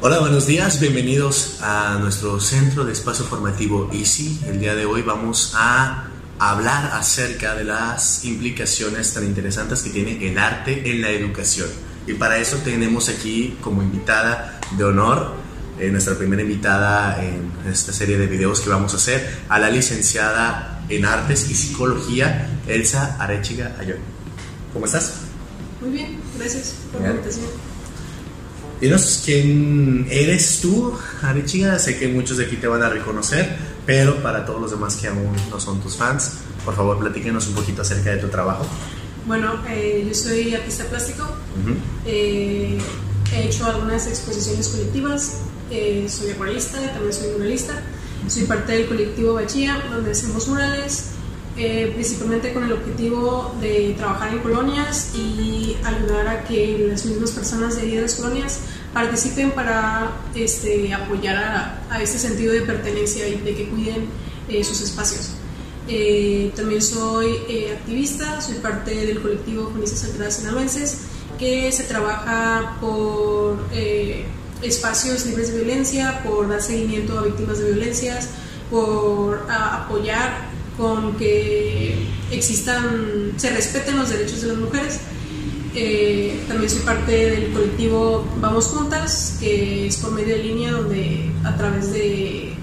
Hola, buenos días, bienvenidos a nuestro centro de espacio formativo Easy. El día de hoy vamos a hablar acerca de las implicaciones tan interesantes que tiene el arte en la educación. Y para eso tenemos aquí como invitada de honor, eh, nuestra primera invitada en esta serie de videos que vamos a hacer, a la licenciada en Artes y Psicología, Elsa Arechiga Ayón. ¿Cómo estás? Muy bien, gracias por la invitación. Dinos quién eres tú, Arechiga. Sé que muchos de aquí te van a reconocer, pero para todos los demás que aún no son tus fans, por favor, platíquenos un poquito acerca de tu trabajo. Bueno, eh, yo soy artista plástico. Eh, he hecho algunas exposiciones colectivas. Eh, soy acuarelista, también soy muralista. Soy parte del colectivo Bachía, donde hacemos murales, principalmente con el objetivo de trabajar en colonias y ayudar a que las mismas personas de las colonias participen para este, apoyar a, a, este sentido de pertenencia y de que cuiden sus espacios. Eh, también soy eh, activista, soy parte del colectivo Feministas Alteradas Sinaloenses, que se trabaja por eh, espacios libres de violencia, por dar seguimiento a víctimas de violencias, por apoyar con que existan, se respeten los derechos de las mujeres. también soy parte del colectivo Vamos Juntas, que es por medio de línea donde a través de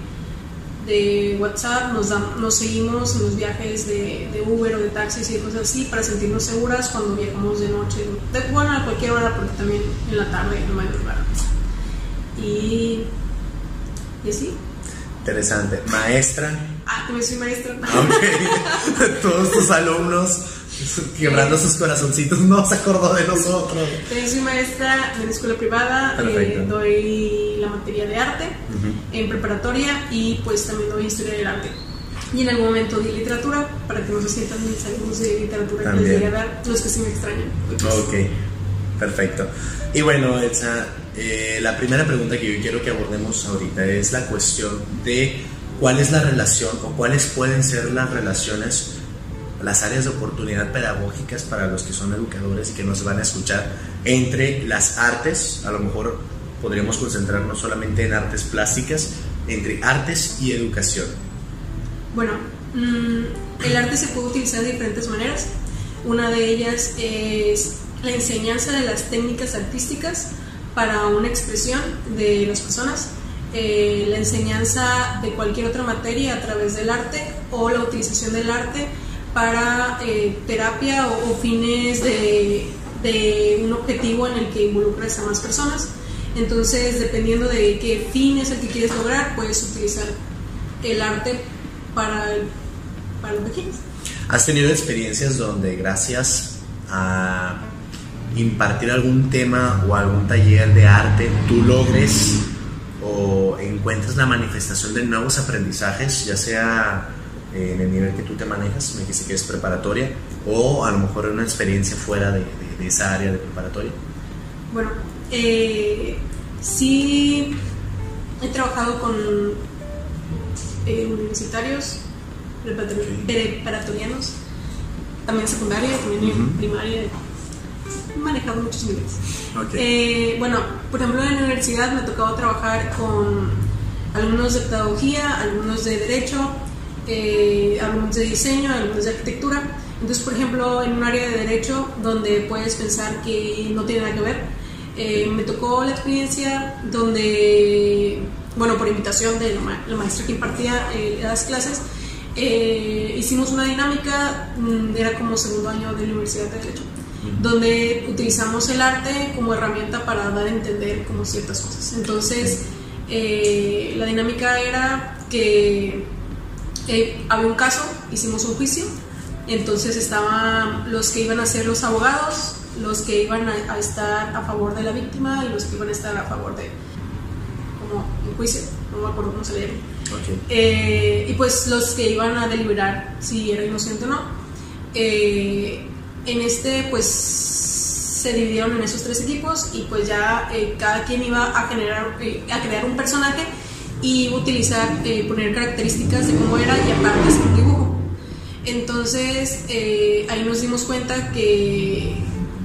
de WhatsApp, nos, nos seguimos en los viajes de, de, Uber o de taxis y cosas así para sentirnos seguras cuando viajamos de noche, de, bueno, a cualquier hora, porque también en la tarde no hay lugar. Y, y así. Interesante. Maestra. Ah, también soy maestra. Ok. Todos tus alumnos quebrando sus corazoncitos, no se acordó de nosotros. También soy maestra de una escuela privada, eh, doy la materia de arte en preparatoria y pues también doy historia del arte. Y en algún momento di literatura para que no se sientan mis alumnos de literatura también. que les llegue a dar los que sí me extrañan. Ok, perfecto. Y bueno, Elsa, eh, la primera pregunta que yo quiero que abordemos ahorita es la cuestión de cuál es la relación o cuáles pueden ser las relaciones las áreas de oportunidad pedagógicas para los que son educadores y que nos van a escuchar entre las artes, a lo mejor podríamos concentrarnos solamente en artes plásticas, entre artes y educación. Bueno, mm, el arte se puede utilizar de diferentes maneras. Una de ellas es la enseñanza de las técnicas artísticas para una expresión de las personas, eh, la enseñanza de cualquier otra materia a través del arte o la utilización del arte para eh, terapia o, fines de, de, un objetivo en el que involucres a más personas. Entonces, dependiendo de qué fin es el que quieres lograr, puedes utilizar el arte para, para lo que. ¿Has tenido experiencias donde gracias a impartir algún tema o algún taller de arte tú logres o encuentres la manifestación de nuevos aprendizajes, ya sea en el nivel que tú te manejas, me dijiste que es preparatoria, o a lo mejor una experiencia fuera de, de, esa área de preparatoria? Bueno, eh, sí he trabajado con eh, universitarios, preparatorianos, también secundaria, también primaria, manejado muchos niveles. Eh, bueno, por ejemplo en la universidad me ha tocado trabajar con alumnos de pedagogía, algunos de derecho, eh, algunos de diseño, algunos de arquitectura. Entonces, por ejemplo, en un área de derecho donde puedes pensar que no tiene nada que ver, eh, me tocó la experiencia donde, bueno, por invitación de la, maestra que impartía eh, las clases, hicimos una dinámica, mm, era como segundo año de la Universidad de Derecho, donde utilizamos el arte como herramienta para dar a entender como ciertas cosas. Entonces, la dinámica era que eh, había un caso, hicimos un juicio, entonces estaban los que iban a ser los abogados, los que iban a, estar a favor de la víctima y los que iban a estar a favor de, como un juicio, no me acuerdo cómo se le llama. Eh, y pues los que iban a deliberar si era inocente o no. Eh, en este, pues se dividieron en esos tres equipos y pues ya cada quien iba a generar, a crear un personaje y utilizar, eh, poner características de cómo era y aparte hacer un dibujo. Entonces eh, ahí nos dimos cuenta que,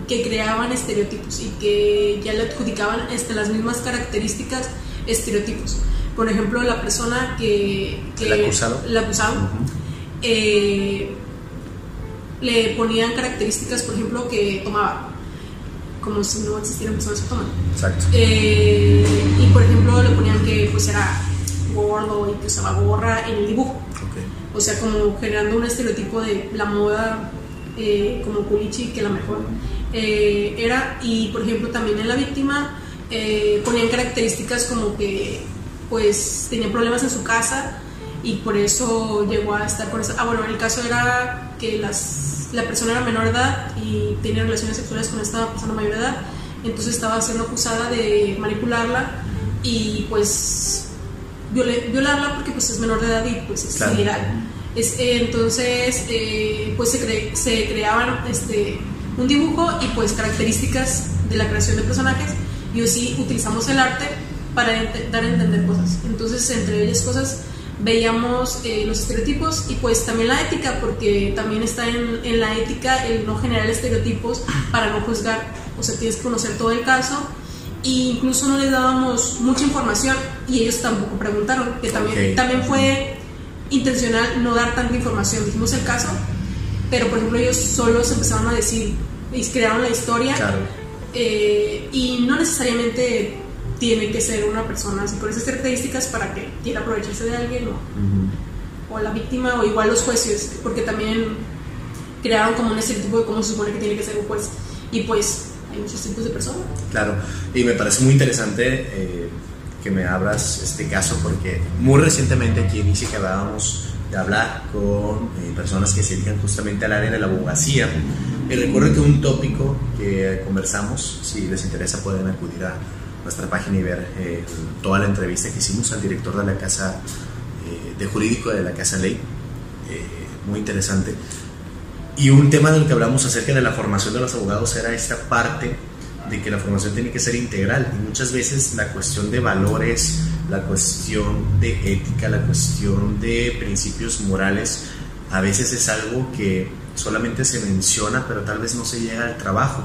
que creaban estereotipos y que ya le adjudicaban este, las mismas características estereotipos. Por ejemplo, la persona que... que el acusado. El acusado eh, le ponían características, por ejemplo, que tomaba, como si no existieran personas que toman. Exacto. Eh, y por ejemplo, le ponían que pues era gordo y que usaba gorra en el dibujo. O sea, como generando un estereotipo de la moda eh, como culichi, que la mejor eh, era. Y por ejemplo, también en la víctima ponían características como que pues tenía problemas en su casa y por eso llegó a estar con eso. Ah, bueno, el caso era que las, la persona era menor de edad y tenía relaciones sexuales con esta persona mayor de edad, entonces estaba siendo acusada de manipularla y pues violarla porque pues es menor de edad y pues es ilegal. Es, eh, entonces, eh, pues se, se creaban este, un dibujo y pues características de la creación de personajes y así utilizamos el arte para dar a entender cosas. Entonces, entre ellas cosas veíamos eh, los estereotipos y pues también la ética, porque también está en, en, la ética el no generar estereotipos para no juzgar, o sea, tienes que conocer todo el caso e incluso no les dábamos mucha información y ellos tampoco preguntaron, que también, también fue intencional no dar tanta información, dijimos el caso, pero por ejemplo ellos solos empezaron a decir, y crearon la historia eh, y no necesariamente tiene que ser una persona así con esas características para que quiera aprovecharse de alguien o, o la víctima o igual los jueces, porque también crearon como un estereotipo de cómo se supone que tiene que ser un juez. Y pues hay muchos tipos de personas. Claro, y me parece muy interesante eh, que me abras este caso porque muy recientemente aquí en ICI acabábamos de hablar con eh, personas que se dedican justamente al área de la abogacía. Y recuerdo que un tópico que conversamos, si les interesa pueden acudir a nuestra página y ver eh, toda la entrevista que hicimos al director de la Casa eh, de Jurídico de la Casa Ley. Eh, muy interesante. Y un tema del que hablamos acerca de la formación de los abogados era esta parte de que la formación tiene que ser integral y muchas veces la cuestión de valores, la cuestión de ética, la cuestión de principios morales, a veces es algo que solamente se menciona pero tal vez no se llega al trabajo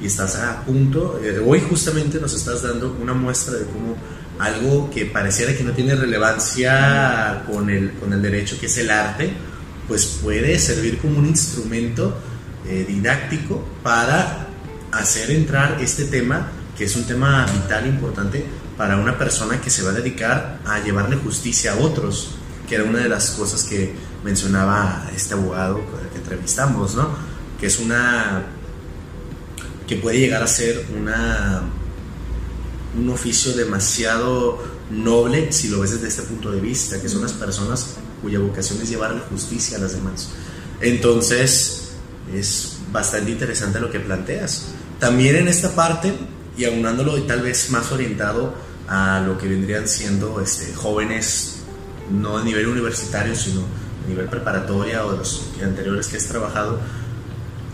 y estás a punto, eh, hoy justamente nos estás dando una muestra de cómo algo que pareciera que no tiene relevancia con el, con el derecho, que es el arte, pues puede servir como un instrumento eh, didáctico para hacer entrar este tema, que es un tema vital, importante, para una persona que se va a dedicar a llevarle justicia a otros, que era una de las cosas que mencionaba este abogado que entrevistamos, ¿no? Que es una que puede llegar a ser una, un oficio demasiado noble si lo ves desde este punto de vista, que son las personas cuya vocación es llevarle justicia a las demás. Entonces, es bastante interesante lo que planteas. También en esta parte, y aunándolo y tal vez más orientado a lo que vendrían siendo este, jóvenes, no a nivel universitario, sino a nivel preparatoria o de los anteriores que has trabajado,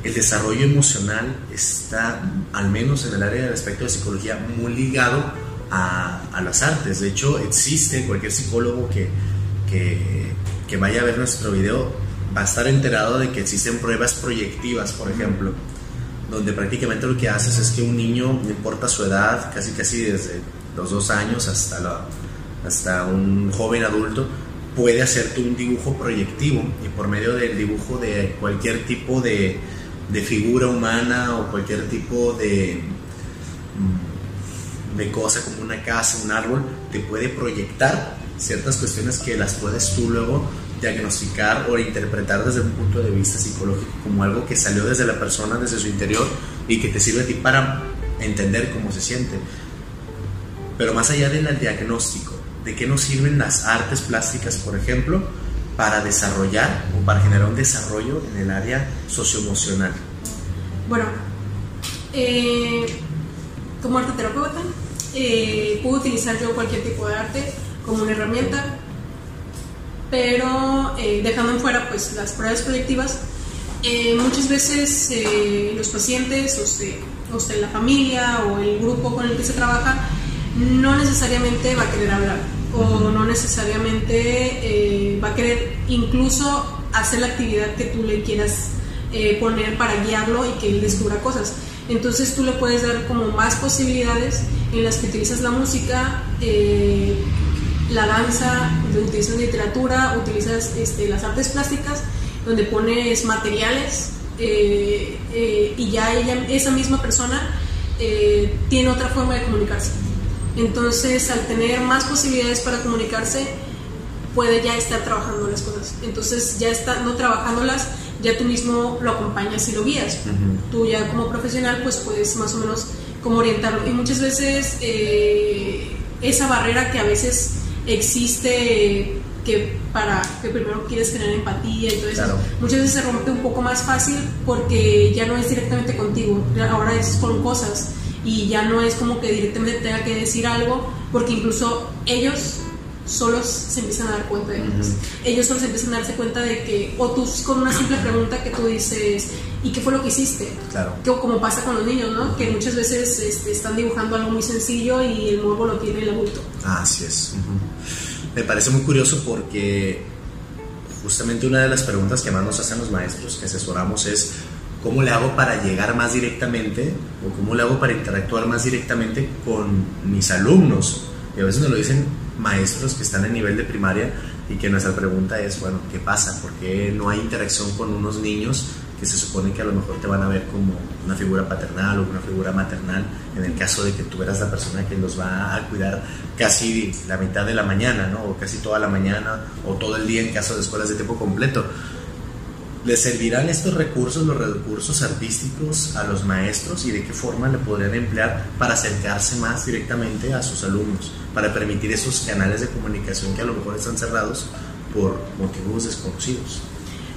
el desarrollo emocional está, al menos en el área del aspecto de psicología, muy ligado a, a las artes. De hecho, existe cualquier psicólogo que, que, que, vaya a ver nuestro video va a estar enterado de que existen pruebas proyectivas, por ejemplo, donde prácticamente lo que haces es que un niño, no importa su edad, casi casi desde los dos años hasta, la, hasta un joven adulto, puede hacerte un dibujo proyectivo y por medio del dibujo de cualquier tipo de, de figura humana o cualquier tipo de, mm, de cosa como una casa, un árbol, te puede proyectar ciertas cuestiones que las puedes tú luego diagnosticar o interpretar desde un punto de vista psicológico como algo que salió desde la persona, desde su interior y que te sirve a ti para entender cómo se siente. Pero más allá del diagnóstico, ¿de qué nos sirven las artes plásticas, por ejemplo? Para desarrollar o para generar un desarrollo en el área socioemocional? Bueno, eh, como arte terapeuta, eh, puedo utilizar yo cualquier tipo de arte como una herramienta, pero eh, dejando en fuera pues, las pruebas proyectivas, muchas veces los pacientes o, o la familia o el grupo con el que se trabaja no necesariamente va a querer hablar o no necesariamente eh, va a querer incluso hacer la actividad que tú le quieras eh, poner para guiarlo y que él descubra cosas. Entonces tú le puedes dar como más posibilidades en las que utilizas la música, eh, la danza, utilizas literatura, utilizas este, las artes plásticas, donde pones materiales y ya ella, esa misma persona tiene otra forma de comunicarse. Entonces, al tener más posibilidades para comunicarse, puede ya estar trabajando las cosas. Entonces, ya está no trabajándolas, ya tú mismo lo acompañas y lo guías. Tú ya como profesional pues puedes más o menos como orientarlo. Y muchas veces eh, esa barrera que a veces existe que para que primero quieres tener empatía y todo eso, muchas veces se rompe un poco más fácil porque ya no es directamente contigo, ahora es con cosas y ya no es como que directamente tenga que decir algo porque incluso ellos solos se empiezan a dar cuenta de ellos. Ellos solos empiezan a darse cuenta de que, o tú con una simple pregunta que tú dices, ¿y qué fue lo que hiciste? Claro. Que, como pasa con los niños, ¿no? Que muchas veces este, están dibujando algo muy sencillo y el morbo lo tiene el adulto. Así es. Me parece muy curioso porque justamente una de las preguntas que más nos hacen los maestros que asesoramos es, ¿cómo le hago para llegar más directamente o cómo le hago para interactuar más directamente con mis alumnos? Y a veces nos lo dicen maestros que están en nivel de primaria y que nuestra pregunta es, bueno, ¿qué pasa? ¿Por qué no hay interacción con unos niños que se supone que a lo mejor te van a ver como una figura paternal o una figura maternal en el caso de que tú eras la persona que los va a cuidar casi la mitad de la mañana, ¿no? O casi toda la mañana o todo el día en caso de escuelas de tiempo completo. ¿Les servirán estos recursos, los recursos artísticos a los maestros y de qué forma le podrían emplear para acercarse más directamente a sus alumnos, para permitir esos canales de comunicación que a lo mejor están cerrados por motivos desconocidos?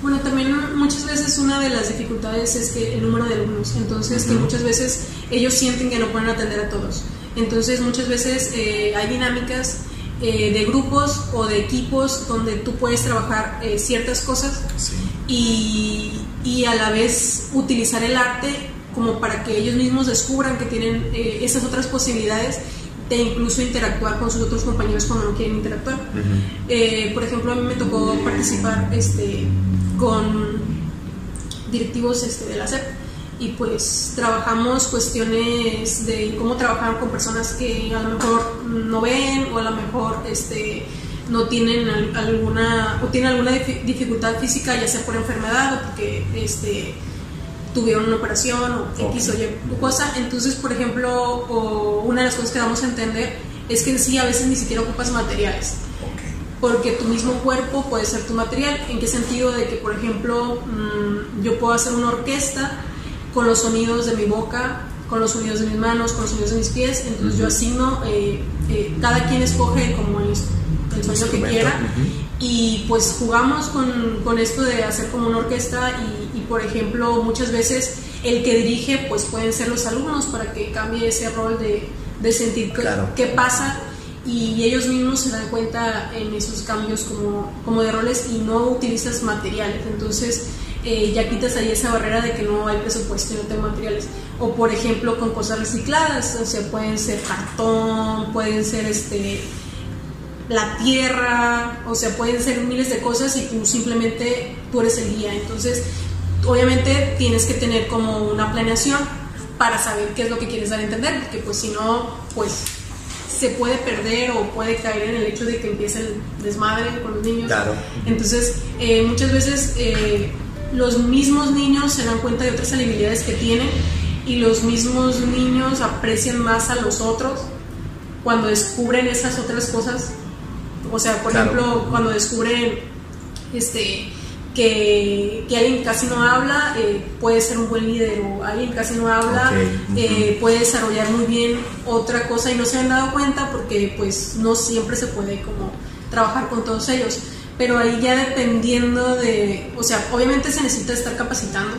Bueno, también muchas veces una de las dificultades es que el número de alumnos, entonces que muchas veces ellos sienten que no pueden atender a todos. Entonces muchas veces eh, hay dinámicas eh, de grupos o de equipos donde tú puedes trabajar eh, ciertas cosas y, y, a la vez utilizar el arte como para que ellos mismos descubran que tienen eh, esas otras posibilidades de incluso interactuar con sus otros compañeros cuando no quieren interactuar. por ejemplo, a mí me tocó participar este, con directivos este, de la SEP y pues trabajamos cuestiones de cómo trabajar con personas que a lo mejor no ven o a lo mejor este no tienen alguna o tienen alguna dificultad física ya sea por enfermedad o porque este tuvieron una operación o X o Y cosa. Entonces por ejemplo o una de las cosas que damos a entender es que en sí a veces ni siquiera ocupas materiales. Porque tu mismo cuerpo puede ser tu material. En qué sentido de que por ejemplo mm, yo puedo hacer una orquesta con los sonidos de mi boca, con los sonidos de mis manos, con los sonidos de mis pies. Entonces yo asigno, eh, eh, cada quien escoge como el, sonido que quiera. Y pues jugamos con, con, esto de hacer como una orquesta y, por ejemplo muchas veces el que dirige pues pueden ser los alumnos para que cambie ese rol de, de sentir qué pasa y ellos mismos se dan cuenta en esos cambios como, como de roles y no utilizas materiales. Entonces eh, ya quitas ahí esa barrera de que no hay presupuesto y no tengo materiales. O por ejemplo con cosas recicladas, o sea, pueden ser cartón, pueden ser este la tierra, o sea, pueden ser miles de cosas y tú simplemente tú eres el guía. Entonces, obviamente tienes que tener como una planeación para saber qué es lo que quieres dar a entender, porque pues si no, pues se puede perder o puede caer en el hecho de que empiece el desmadre con los niños. Claro. Entonces, eh, muchas veces eh, los mismos niños se dan cuenta de otras habilidades que tienen y los mismos niños aprecian más a los otros cuando descubren esas otras cosas. O sea, por ejemplo, cuando descubren este, que, que, alguien casi no habla eh, puede ser un buen líder o alguien casi no habla eh, puede desarrollar muy bien otra cosa y no se han dado cuenta porque pues no siempre se puede como trabajar con todos ellos. Pero ahí ya dependiendo de, o sea, obviamente se necesita estar capacitando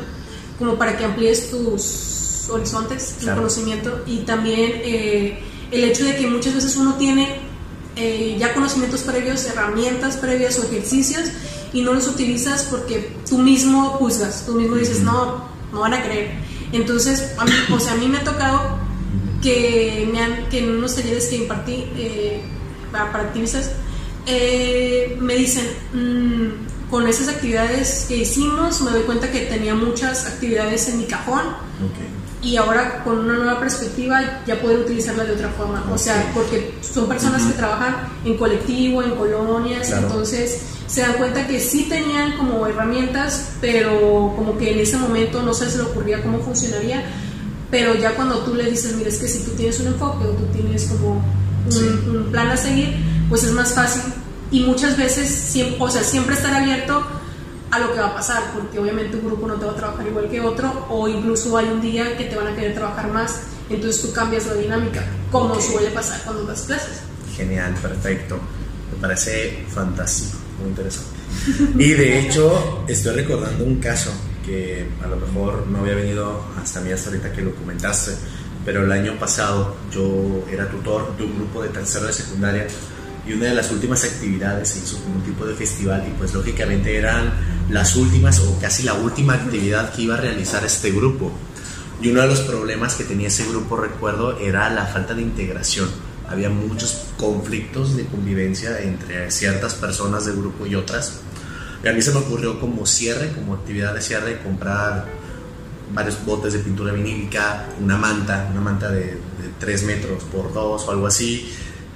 como para que amplíes tus horizontes, tu conocimiento y también eh, el hecho de que muchas veces uno tiene eh, ya conocimientos previos, herramientas previas o ejercicios y no los utilizas porque tú mismo juzgas, tú mismo dices, no, no van a creer. Entonces, a mí, o sea, a mí me ha tocado que, me han, que en unos talleres que impartí eh, para, activistas, eh, me dicen, mm, con esas actividades que hicimos, me doy cuenta que tenía muchas actividades en mi cajón. Y ahora con una nueva perspectiva ya pueden utilizarla de otra forma. O sea, porque son personas que trabajan en colectivo, en colonias, entonces se dan cuenta que sí tenían como herramientas, pero como que en ese momento no se les ocurría cómo funcionaría. Pero ya cuando tú le dices, mira, es que si tú tienes un enfoque o tú tienes como un, plan a seguir, pues es más fácil. Y muchas veces, siempre, o sea, siempre estar abierto a lo que va a pasar, porque obviamente un grupo no te va a trabajar igual que otro, o incluso hay un día que te van a querer trabajar más, entonces tú cambias la dinámica, como suele pasar cuando das clases. Genial, perfecto. Me parece fantástico, muy interesante. Y de hecho, estoy recordando un caso que a lo mejor no había venido hasta mí hasta ahorita que lo comentaste, pero el año pasado yo era tutor de un grupo de tercero de secundaria y una de las últimas actividades se hizo un tipo de festival y pues lógicamente eran las últimas o casi la última actividad que iba a realizar este grupo. Y uno de los problemas que tenía ese grupo, recuerdo, era la falta de integración. Había muchos conflictos de convivencia entre ciertas personas del grupo y otras. Y a mí se me ocurrió como cierre, como actividad de cierre, comprar varios botes de pintura vinílica, una manta, una manta de, de 3 metros por 2 o algo así.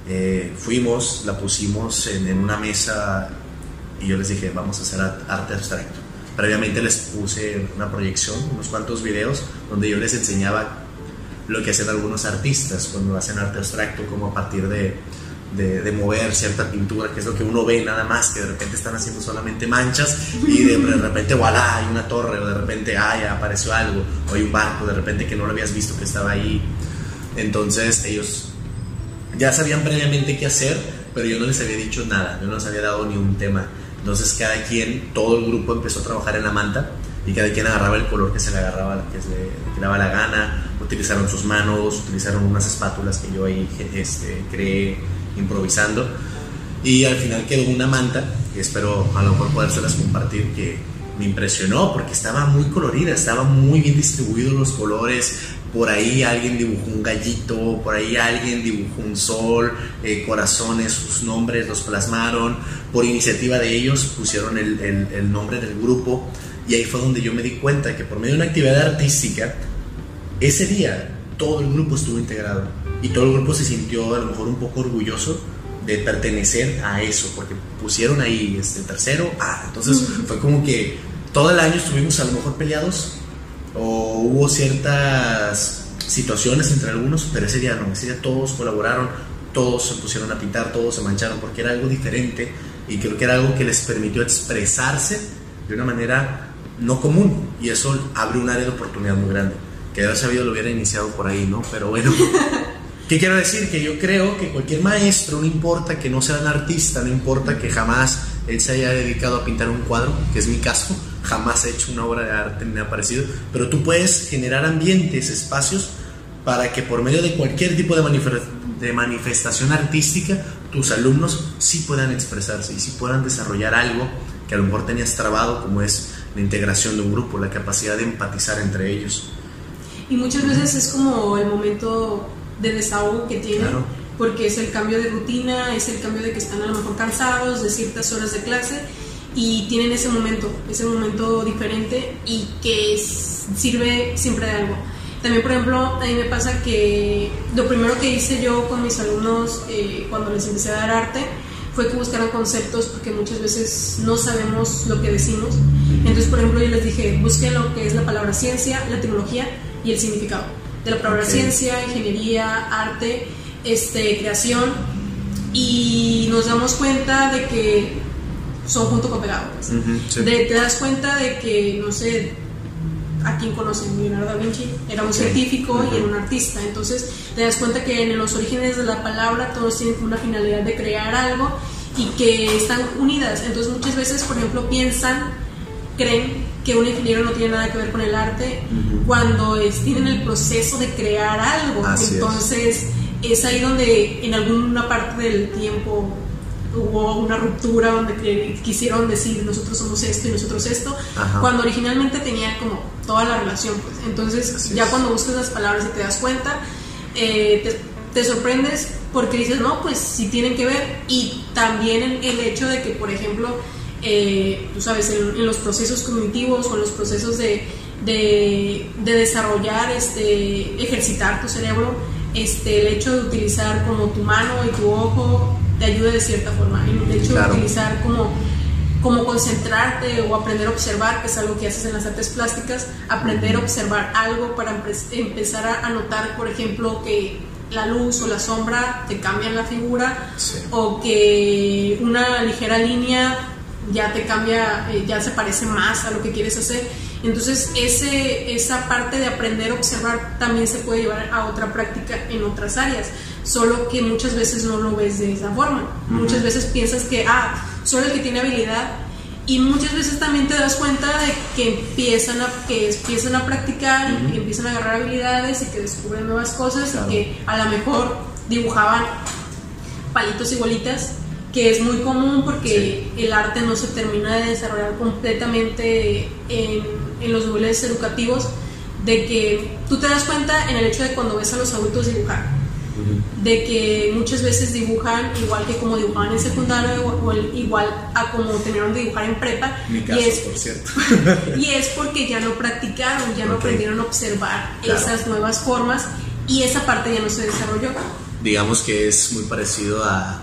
Eh, fuimos, la pusimos en, en una mesa y yo les dije, vamos a hacer arte abstracto. Previamente les puse una proyección, unos cuantos videos, donde yo les enseñaba lo que hacen algunos artistas cuando hacen arte abstracto, como a partir de, de, mover cierta pintura, que es lo que uno ve nada más, que de repente están haciendo solamente manchas y de, repente, voilà, hay una torre, o de repente, ay, apareció algo, o hay un barco, de repente que no lo habías visto que estaba ahí. Entonces ellos ya sabían previamente qué hacer, pero yo no les había dicho nada, yo no les había dado ni un tema. Entonces cada quien, todo el grupo empezó a trabajar en la manta y cada quien agarraba el color que se le agarraba, que se le daba la gana, utilizaron sus manos, utilizaron unas espátulas que yo ahí este, creé improvisando y al final quedó una manta que espero a lo mejor podérselas compartir que me impresionó porque estaba muy colorida, estaba muy bien distribuidos los colores, por ahí alguien dibujó un gallito, por ahí alguien dibujó un sol, eh, corazones, sus nombres los plasmaron, por iniciativa de ellos pusieron el, el, nombre del grupo y ahí fue donde yo me di cuenta que por medio de una actividad artística, ese día todo el grupo estuvo integrado y todo el grupo se sintió a lo mejor un poco orgulloso de pertenecer a eso, porque pusieron ahí este tercero, ah, entonces fue como que todo el año estuvimos a lo mejor peleados, o hubo ciertas situaciones entre algunos, pero ese día no, ese día todos colaboraron, todos se pusieron a pintar, todos se mancharon, porque era algo diferente y creo que era algo que les permitió expresarse de una manera no común y eso abre un área de oportunidad muy grande. Que de haber sabido lo hubiera iniciado por ahí, ¿no? Pero bueno, ¿qué quiero decir? Que yo creo que cualquier maestro, no importa que no sea un artista, no importa que jamás él se haya dedicado a pintar un cuadro, que es mi caso, jamás he hecho una obra de arte ni me ha parecido, pero tú puedes generar ambientes, espacios para que por medio de cualquier tipo de, de manifestación artística tus alumnos sí puedan expresarse y sí puedan desarrollar algo que a lo mejor tenías trabado como es la integración de un grupo, la capacidad de empatizar entre ellos. Y muchas veces es como el momento de desahogo que tienen, porque es el cambio de rutina, es el cambio de que están a lo mejor cansados de ciertas horas de clase y tienen ese momento, ese momento diferente y que sirve siempre de algo. También, por ejemplo, a mí me pasa que lo primero que hice yo con mis alumnos eh, cuando les empecé a dar arte fue que buscaran conceptos porque muchas veces no sabemos lo que decimos. Entonces, por ejemplo, yo les dije, busquen lo que es la palabra ciencia, la tecnología y el significado. De la palabra ciencia, ingeniería, arte, este, creación. Y nos damos cuenta de que son junto con pegado. Pues. te das cuenta de que, no sé, a quien conocen, Leonardo da Vinci era un científico y era un artista. Entonces te das cuenta que en los orígenes de la palabra todos tienen una finalidad de crear algo y que están unidas. Entonces muchas veces, por ejemplo, piensan, creen que un ingeniero no tiene nada que ver con el arte cuando es, tienen el proceso de crear algo. Entonces es. Ahí donde en alguna parte del tiempo hubo una ruptura donde quisieron decir nosotros somos esto y nosotros esto, cuando originalmente tenía como toda la relación. Pues. Entonces ya cuando buscas las palabras y te das cuenta, eh, te, sorprendes porque dices, no, pues sí tienen que ver. Y también el, hecho de que, por ejemplo, eh, tú sabes, en, los procesos cognitivos o en los procesos de de, desarrollar, este, ejercitar tu cerebro, este, el hecho de utilizar como tu mano y tu ojo te ayuda de cierta forma. El hecho de utilizar como como concentrarte o aprender a observar, que es algo que haces en las artes plásticas, aprender a observar algo para empezar a notar, por ejemplo, que la luz o la sombra te cambian la figura o que una ligera línea ya te cambia, eh, ya se parece más a lo que quieres hacer. Entonces ese, esa parte de aprender a observar también se puede llevar a otra práctica en otras áreas, solo que muchas veces no lo ves de esa forma. Muchas veces piensas que, ah, solo el que tiene habilidad y muchas veces también te das cuenta de que empiezan a, que empiezan a practicar y que empiezan a agarrar habilidades y que descubren nuevas cosas y que a lo mejor dibujaban palitos y bolitas, que es muy común porque el arte no se termina de desarrollar completamente en, en los niveles educativos, de que tú te das cuenta en el hecho de cuando ves a los adultos dibujar de que muchas veces dibujan igual que como dibujaban en secundaria o, igual a como tenían de dibujar en prepa. y es, por cierto. y es porque ya no practicaron, ya no aprendieron a observar esas nuevas formas y esa parte ya no se desarrolló. Digamos que es muy parecido a,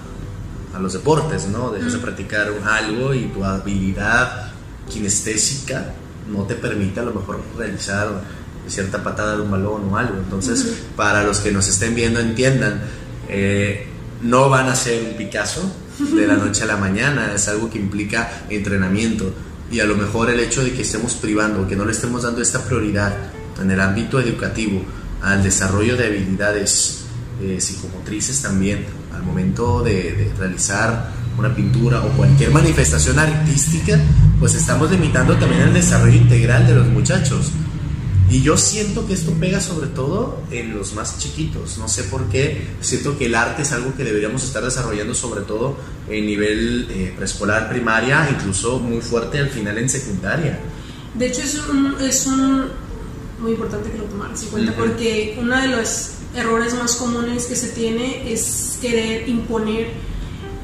a los deportes, ¿no? Dejas de practicar algo y tu habilidad kinestésica no te permite a lo mejor realizar cierta patada de un balón o algo. Entonces, para los que nos estén viendo, entiendan, eh, no van a ser un Picasso de la noche a la mañana, es algo que implica entrenamiento. Y a lo mejor el hecho de que estemos privando, que no le estemos dando esta prioridad en el ámbito educativo al desarrollo de habilidades eh, psicomotrices también, al momento de, de realizar una pintura o cualquier manifestación artística, pues estamos limitando también el desarrollo integral de los muchachos. Y yo siento que esto pega sobre todo en los más chiquitos. No sé por qué. Siento que el arte es algo que deberíamos estar desarrollando sobre todo en nivel eh, preescolar, primaria, incluso muy fuerte al final en secundaria. De hecho es un, es un muy importante que lo tomaras en cuenta porque uno de los errores más comunes que se tiene es querer imponer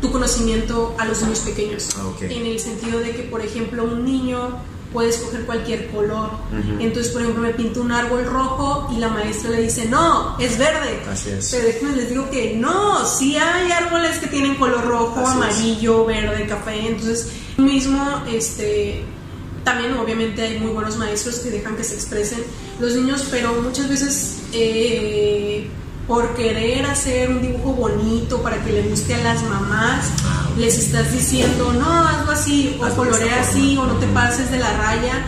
tu conocimiento a los niños pequeños. Ah, en el sentido de que, por ejemplo, un niño puedes coger cualquier color. Entonces, por ejemplo, me pinto un árbol rojo y la maestra le dice, no, es verde. Así es. Pero les digo que no, sí hay árboles que tienen color rojo, amarillo, verde, café. Entonces, mismo, este, también obviamente hay muy buenos maestros que dejan que se expresen los niños, pero muchas veces... Eh, por querer hacer un dibujo bonito para que le guste a las mamás, ah, les estás diciendo, no, algo así, o colorea así, o no te pases de la raya.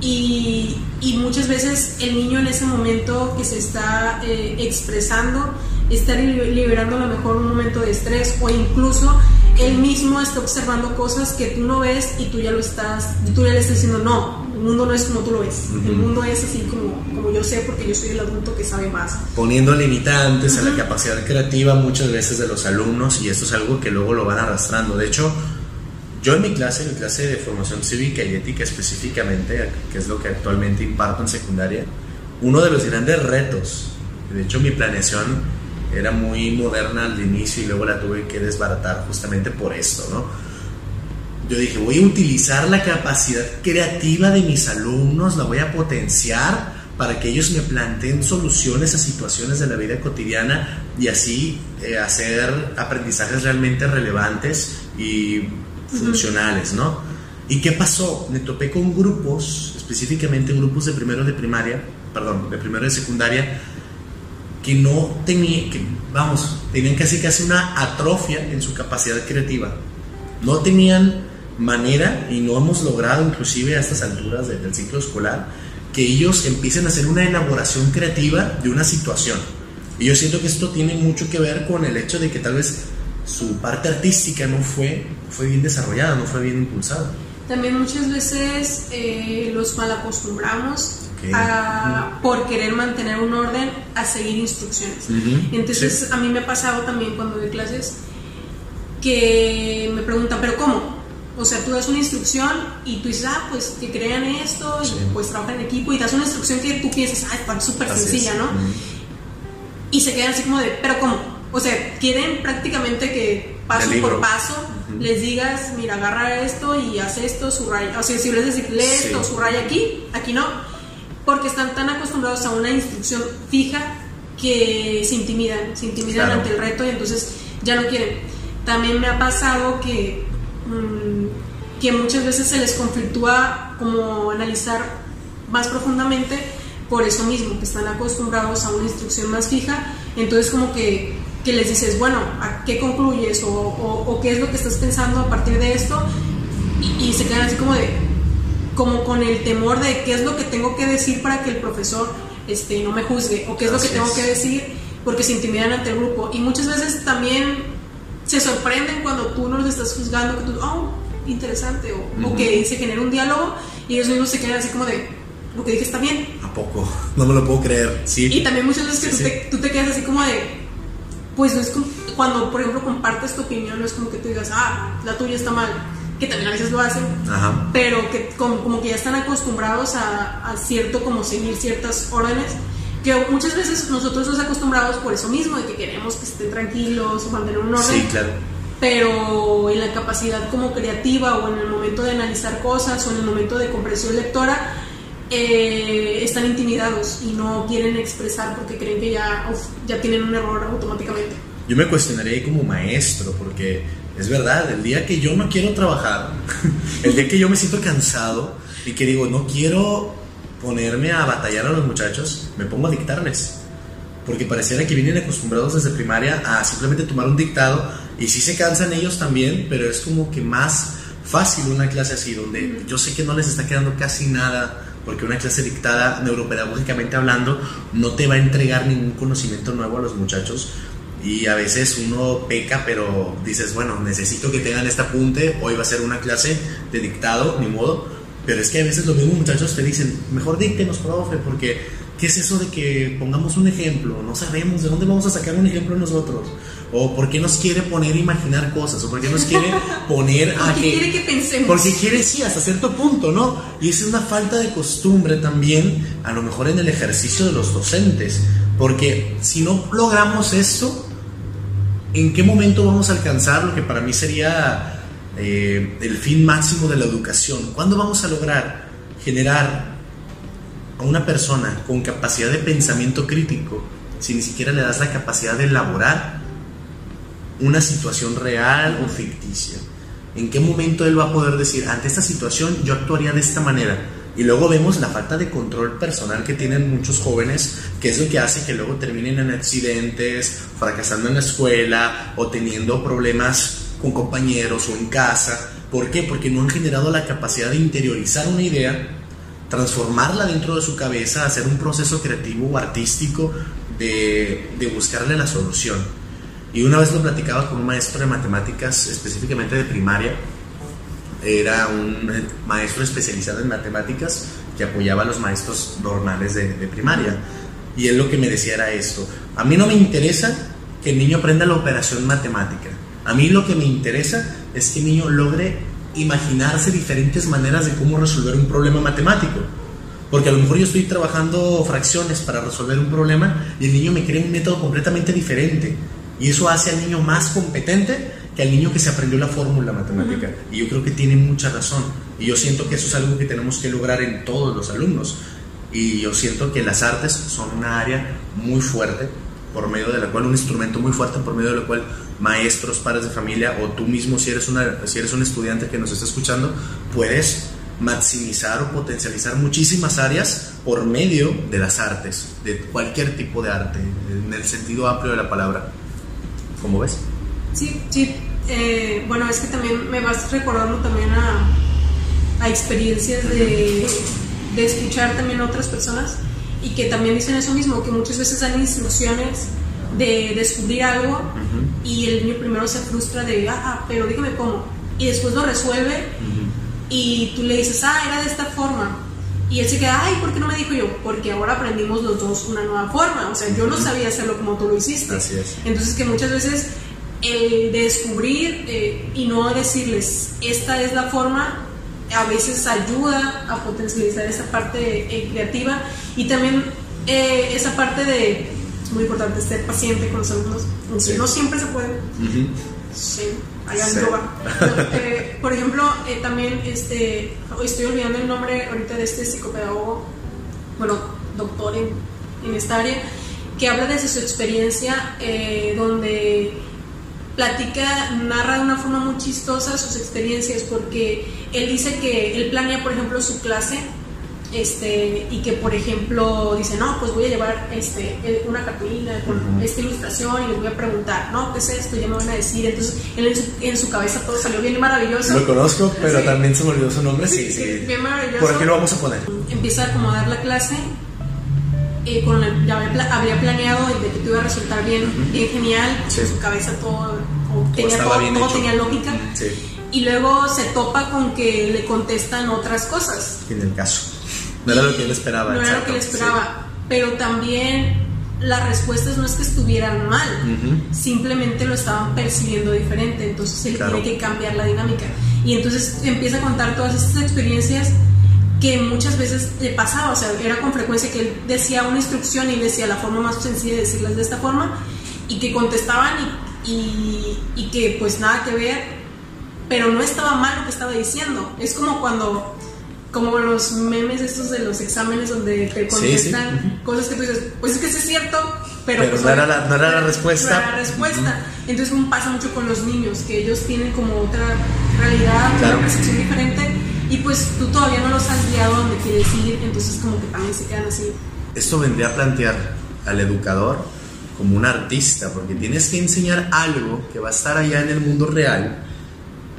Y, y, muchas veces el niño en ese momento que se está eh, expresando está liberando a lo mejor un momento de estrés o incluso él mismo está observando cosas que tú no ves y tú ya lo estás, tú ya le estás diciendo, no, el mundo no es como tú lo ves, el mundo es así como, como yo sé porque yo soy el adulto que sabe más. Poniendo limitantes a la capacidad creativa muchas veces de los alumnos y esto es algo que luego lo van arrastrando. De hecho, yo en mi clase, en mi clase de formación cívica y ética específicamente, que es lo que actualmente imparto en secundaria, uno de los grandes retos, de hecho mi planeación era muy moderna al inicio y luego la tuve que desbaratar justamente por esto, ¿no? Yo dije, voy a utilizar la capacidad creativa de mis alumnos, la voy a potenciar para que ellos me planteen soluciones a situaciones de la vida cotidiana y así eh, hacer aprendizajes realmente relevantes y funcionales, ¿no? ¿Y qué pasó? Me topé con grupos, específicamente grupos de primero de primaria, perdón, de primero de secundaria, que no tenían, que, vamos, tenían casi casi una atrofia en su capacidad creativa. No tenían manera, y no hemos logrado inclusive a estas alturas del ciclo escolar, que ellos empiecen a hacer una elaboración creativa de una situación. Y yo siento que esto tiene mucho que ver con el hecho de que tal vez su parte artística no fue, fue bien desarrollada, no fue bien impulsada. También muchas veces eh, los mal acostumbramos por querer mantener un orden a seguir instrucciones. Entonces a mí me ha pasado también cuando doy clases que me preguntan, pero ¿cómo? O sea, tú das una instrucción y tú dices, ah, pues que crean esto y pues trabajan en equipo y das una instrucción que tú piensas, ah, está súper sencilla, ¿no? Y se quedan así como de, pero ¿cómo? O sea, quieren prácticamente que paso por paso les digas, mira, agarra esto y haz esto, subraya. O sea, si les decís, lee esto, subraya aquí, aquí no porque están tan acostumbrados a una instrucción fija que se intimidan, se intimidan ante el reto y entonces ya no quieren. También me ha pasado que, mm, que muchas veces se les conflictúa como analizar más profundamente por eso mismo, que están acostumbrados a una instrucción más fija, entonces como que, que les dices, bueno, ¿a qué concluyes? O, o, qué es lo que estás pensando a partir de esto? Y, y se quedan así como de, como con el temor de qué es lo que tengo que decir para que el profesor este, no me juzgue, o qué es lo que tengo que decir porque se intimidan ante el grupo. Y muchas veces también se sorprenden cuando tú no los estás juzgando, que tú, oh, interesante, o, que se genera un diálogo y ellos mismos se quedan así como de, lo que dije está bien. ¿A poco? No me lo puedo creer, sí. Y también muchas veces que tú, Te, tú, te, quedas así como de, pues no es como, cuando por ejemplo compartes tu opinión, no es como que tú digas, ah, la tuya está mal que también a veces lo hacen, pero que como, que ya están acostumbrados a, cierto, como seguir ciertas órdenes, que muchas veces nosotros nos acostumbrados por eso mismo, de que queremos que estén tranquilos o mantener un orden. Sí, claro. Pero en la capacidad como creativa o en el momento de analizar cosas o en el momento de comprensión lectora, eh, están intimidados y no quieren expresar porque creen que ya, ya tienen un error automáticamente. Yo me cuestionaría como maestro, porque es verdad, el día que yo no quiero trabajar, el día que yo me siento cansado y que digo, no quiero ponerme a batallar a los muchachos, me pongo a dictarles. Porque pareciera que vienen acostumbrados desde primaria a simplemente tomar un dictado y sí se cansan ellos también, pero es como que más fácil una clase así, donde yo sé que no les está quedando casi nada, porque una clase dictada neuropedagógicamente hablando no te va a entregar ningún conocimiento nuevo a los muchachos, y a veces uno peca, pero dices, bueno, necesito que tengan este apunte, hoy va a ser una clase de dictado, ni modo, pero es que a veces los mismos muchachos te dicen, mejor díctenos, profe, porque ¿qué es eso de que pongamos un ejemplo? No sabemos de dónde vamos a sacar un ejemplo nosotros. O por qué nos quiere poner a imaginar cosas, o por qué nos quiere poner a que... quiere que pensemos. Porque quiere, sí, hasta cierto punto, ¿no? Y esa es una falta de costumbre también, a lo mejor en el ejercicio de los docentes. Porque si no logramos esto, ¿en qué momento vamos a alcanzar lo que para mí sería eh, el fin máximo de la educación? ¿Cuándo vamos a lograr generar a una persona con capacidad de pensamiento crítico si ni siquiera le das la capacidad de elaborar una situación real o ficticia? ¿En qué momento él va a poder decir, ante esta situación yo actuaría de esta manera? Y luego vemos la falta de control personal que tienen muchos jóvenes, que es lo que hace que luego terminen en accidentes, fracasando en la escuela o teniendo problemas con compañeros o en casa. ¿Por qué? Porque no han generado la capacidad de interiorizar una idea, transformarla dentro de su cabeza, hacer un proceso creativo o artístico de, de buscarle la solución. Y una vez lo platicaba con un maestro de matemáticas, específicamente de primaria, era un maestro especializado en matemáticas que apoyaba a los maestros normales de, primaria. Y él lo que me decía era esto, a mí no me interesa que el niño aprenda la operación matemática, a mí lo que me interesa es que el niño logre imaginarse diferentes maneras de cómo resolver un problema matemático. Porque a lo mejor yo estoy trabajando fracciones para resolver un problema y el niño me crea un método completamente diferente. Y eso hace al niño más competente que al niño que se aprendió la fórmula matemática. Y yo creo que tiene mucha razón. Y yo siento que eso es algo que tenemos que lograr en todos los alumnos. Y yo siento que las artes son una área muy fuerte, por medio de la cual, un instrumento muy fuerte, por medio de la cual maestros, padres de familia o tú mismo, si eres, una, si eres un estudiante que nos está escuchando, puedes maximizar o potencializar muchísimas áreas por medio de las artes, de cualquier tipo de arte, en el sentido amplio de la palabra. ¿Cómo ves? Sí, sí. Eh, bueno, es que también me vas recordando también a, a experiencias de, de, escuchar también a otras personas y que también dicen eso mismo, que muchas veces dan instrucciones de descubrir algo y el niño primero se frustra de, ah, pero dígame cómo, y después lo resuelve y tú le dices, ah, era de esta forma. Y él se queda, ay, ¿por qué no me dijo yo? Porque ahora aprendimos los dos una nueva forma. O sea, yo no sabía hacerlo como tú lo hiciste. Así es. Entonces, que muchas veces el descubrir eh, y no decirles esta es la forma a veces ayuda a potencializar esa parte eh, creativa y también eh, esa parte de muy importante ser paciente con los alumnos no siempre se puede sí, por ejemplo también este estoy olvidando el nombre ahorita de este psicopedagogo bueno, doctor en, en esta área, que habla desde su experiencia, eh, donde platica, narra de una forma muy chistosa sus experiencias, porque él dice que él planea, por ejemplo, su clase este, y que por ejemplo dice, no, pues voy a llevar este, una cartulina con esta ilustración y les voy a preguntar, no, ¿qué es esto? Ya me van a decir. Entonces, él en su, cabeza todo salió bien maravilloso. Lo conozco, pero también se me olvidó su nombre, sí, sí. Bien maravilloso. ¿Por qué lo vamos a poner? Empieza a acomodar la clase. Eh, con ya había, planeado de que te iba a resultar bien, bien genial, en su cabeza todo, tenía, todo, todo tenía lógica. Y luego se topa con que le contestan otras cosas. En el caso no era lo que él esperaba. No era lo que él esperaba. Pero también las respuestas no es que estuvieran mal, simplemente lo estaban percibiendo diferente. Entonces él tiene que cambiar la dinámica. Y entonces empieza a contar todas estas experiencias que muchas veces le pasaba, o sea, era con frecuencia que él decía una instrucción y decía la forma más sencilla de decirlas de esta forma, y que contestaban y, y, y que pues nada que ver, pero no estaba mal lo que estaba diciendo. Es como cuando como los memes estos de los exámenes donde te contestan cosas que tú dices, pues es que es cierto, pero, pues, no, era la, no, era la, respuesta. No era la respuesta. Entonces pasa mucho con los niños, que ellos tienen como otra realidad, una percepción diferente, y pues tú todavía no los has guiado donde quieres ir, entonces como que también se quedan así. Esto vendría a plantear al educador como un artista, porque tienes que enseñar algo que va a estar allá en el mundo real,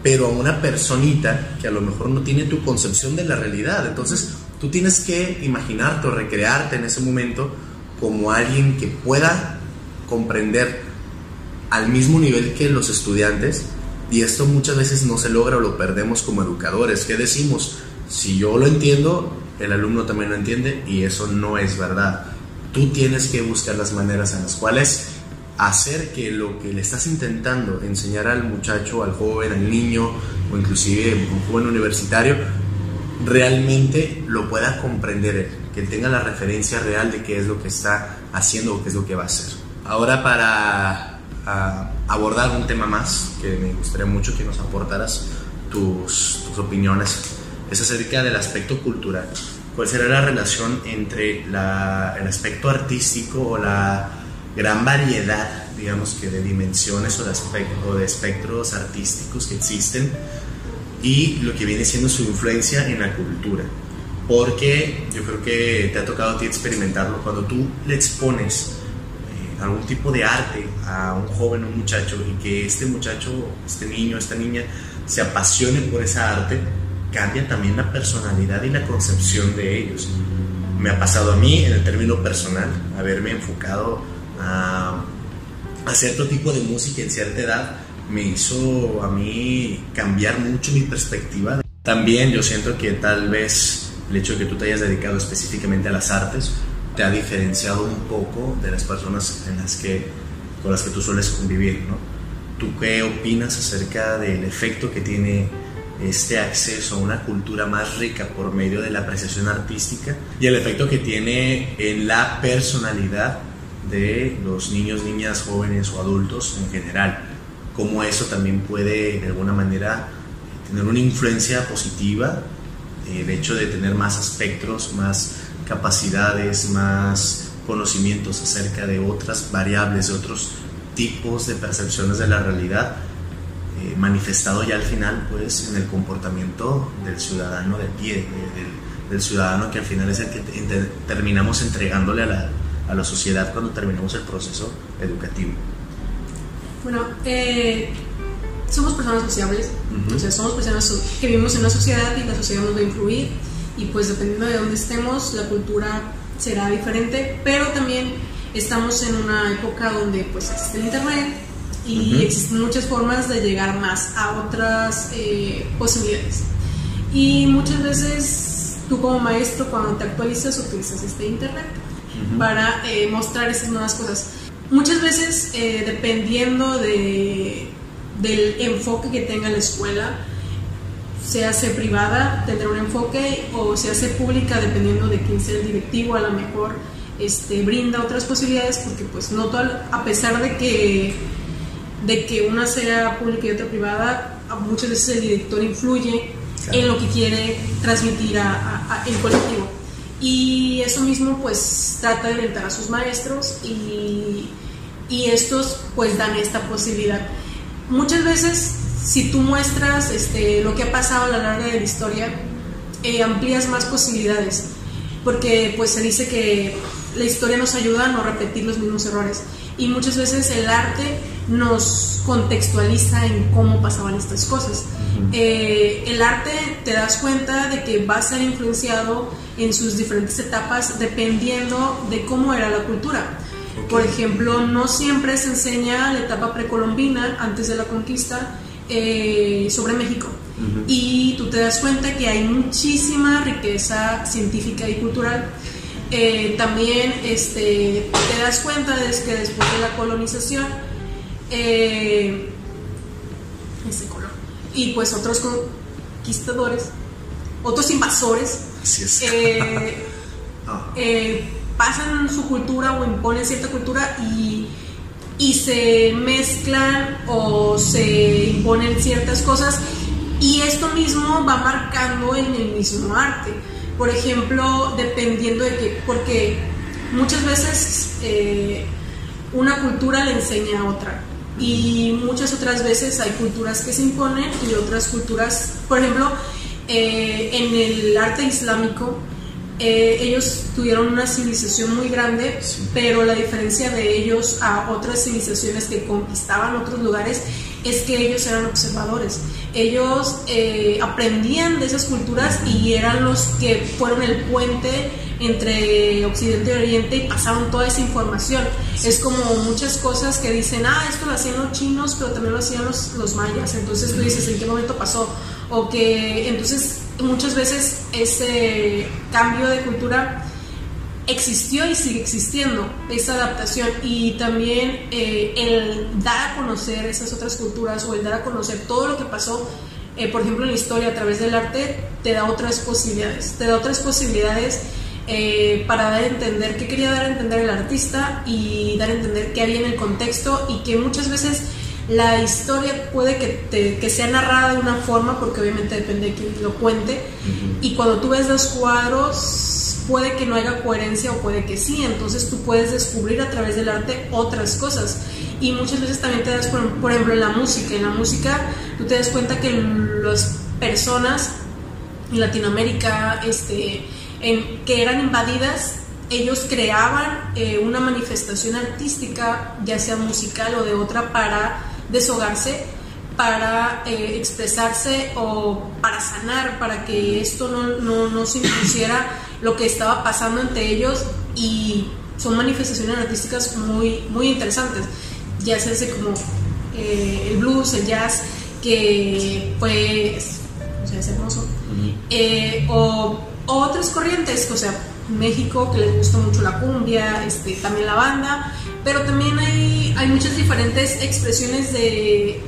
pero a una personita que a lo mejor no tiene tu concepción de la realidad. Entonces tú tienes que imaginarte o recrearte en ese momento como alguien que pueda comprender al mismo nivel que los estudiantes y esto muchas veces no se logra o lo perdemos como educadores. ¿Qué decimos? Si yo lo entiendo, el alumno también lo entiende y eso no es verdad. Tú tienes que buscar las maneras en las cuales hacer que lo que le estás intentando enseñar al muchacho, al joven, al niño o inclusive un joven universitario, realmente lo pueda comprender que tenga la referencia real de qué es lo que está haciendo o qué es lo que va a hacer. Ahora para abordar un tema más que me gustaría mucho que nos aportaras tus, tus opiniones, es acerca del aspecto cultural. ¿Cuál será la relación entre la, el aspecto artístico o la gran variedad, digamos que de dimensiones o de, aspecto, de espectros artísticos que existen y lo que viene siendo su influencia en la cultura. Porque yo creo que te ha tocado a ti experimentarlo cuando tú le expones eh, algún tipo de arte a un joven o un muchacho y que este muchacho, este niño, esta niña se apasione por esa arte, cambia también la personalidad y la concepción de ellos. Me ha pasado a mí en el término personal, haberme enfocado a, cierto tipo de música en cierta edad me hizo a mí cambiar mucho mi perspectiva. También yo siento que tal vez el hecho de que tú te hayas dedicado específicamente a las artes te ha diferenciado un poco de las personas en las que, con las que tú sueles convivir, ¿no? ¿Tú qué opinas acerca del efecto que tiene este acceso a una cultura más rica por medio de la apreciación artística y el efecto que tiene en la personalidad de los niños, niñas, jóvenes o adultos en general. Cómo eso también puede de alguna manera tener una influencia positiva, eh, el hecho de tener más aspectos, más capacidades, más conocimientos acerca de otras variables, de otros tipos de percepciones de la realidad, eh, manifestado ya al final pues en el comportamiento del ciudadano de pie, del, ciudadano que al final es el que terminamos entregándole a la, a la sociedad cuando terminemos el proceso educativo? Bueno, eh, somos personas sociables, o sea, somos personas que vivimos en una sociedad y la sociedad nos va a influir y pues dependiendo de dónde estemos, la cultura será diferente, pero también estamos en una época donde pues existe el internet y existen muchas formas de llegar más a otras eh, posibilidades. Y muchas veces tú como maestro cuando te actualizas utilizas este internet para eh, mostrar esas nuevas cosas. Muchas veces, eh, dependiendo de, del enfoque que tenga la escuela, se hace privada, tendrá un enfoque, o se hace pública, dependiendo de quién sea el directivo, a lo mejor este, brinda otras posibilidades, porque pues no a pesar de que, de que una sea pública y otra privada, muchas veces el director influye en lo que quiere transmitir a, el colectivo. Y eso mismo pues trata de alentar a sus maestros y, y estos pues dan esta posibilidad. Muchas veces si tú muestras este, lo que ha pasado a lo largo de la historia, eh, amplías más posibilidades, porque pues se dice que la historia nos ayuda a no repetir los mismos errores y muchas veces el arte nos contextualiza en cómo pasaban estas cosas. Eh, el arte te das cuenta de que va a ser influenciado en sus diferentes etapas dependiendo de cómo era la cultura. Por ejemplo, no siempre se enseña la etapa precolombina antes de la conquista eh, sobre México. Y tú te das cuenta que hay muchísima riqueza científica y cultural. Eh, también este, te das cuenta de que después de la colonización, eh, ese color, y pues otros conquistadores, otros invasores, ah. pasan su cultura o imponen cierta cultura y y se mezclan o se imponen ciertas cosas y esto mismo va marcando en el mismo arte. Por ejemplo, dependiendo de que, porque muchas veces eh, una cultura le enseña a otra y muchas otras veces hay culturas que se imponen y otras culturas, por ejemplo, eh, en el arte islámico eh, ellos tuvieron una civilización muy grande, pero la diferencia de ellos a otras civilizaciones que conquistaban otros lugares es que ellos eran observadores. Ellos eh, aprendían de esas culturas y eran los que fueron el puente entre Occidente y Oriente y pasaron toda esa información. Es como muchas cosas que dicen, ah, esto lo hacían los chinos, pero también lo hacían los, los mayas. Entonces tú dices, ¿en qué momento pasó? O que entonces muchas veces ese cambio de cultura existió y sigue existiendo, esa adaptación y también eh, el dar a conocer esas otras culturas o el dar a conocer todo lo que pasó, eh, por ejemplo en la historia a través del arte, te da otras posibilidades, te da otras posibilidades eh, para dar a entender qué quería dar a entender el artista y dar a entender qué había en el contexto y que muchas veces la historia puede que, que, sea narrada de una forma, porque obviamente depende de quién lo cuente, y cuando tú ves los cuadros puede que no haya coherencia o puede que sí, entonces tú puedes descubrir a través del arte otras cosas. Y muchas veces también te das, por, ejemplo, en la música, en la música tú te das cuenta que las personas en Latinoamérica este, que eran invadidas ellos creaban eh, una manifestación artística, ya sea musical o de otra, para deshogarse para eh, expresarse o para sanar, para que esto no, no, no, se impusiera lo que estaba pasando entre ellos y son manifestaciones artísticas muy, muy interesantes, ya sea como eh, el blues, el jazz, que pues, o sea, es hermoso, eh, o, o, otras corrientes, o sea, México que les gusta mucho la cumbia, este, también la banda, pero también hay, hay muchas diferentes expresiones de,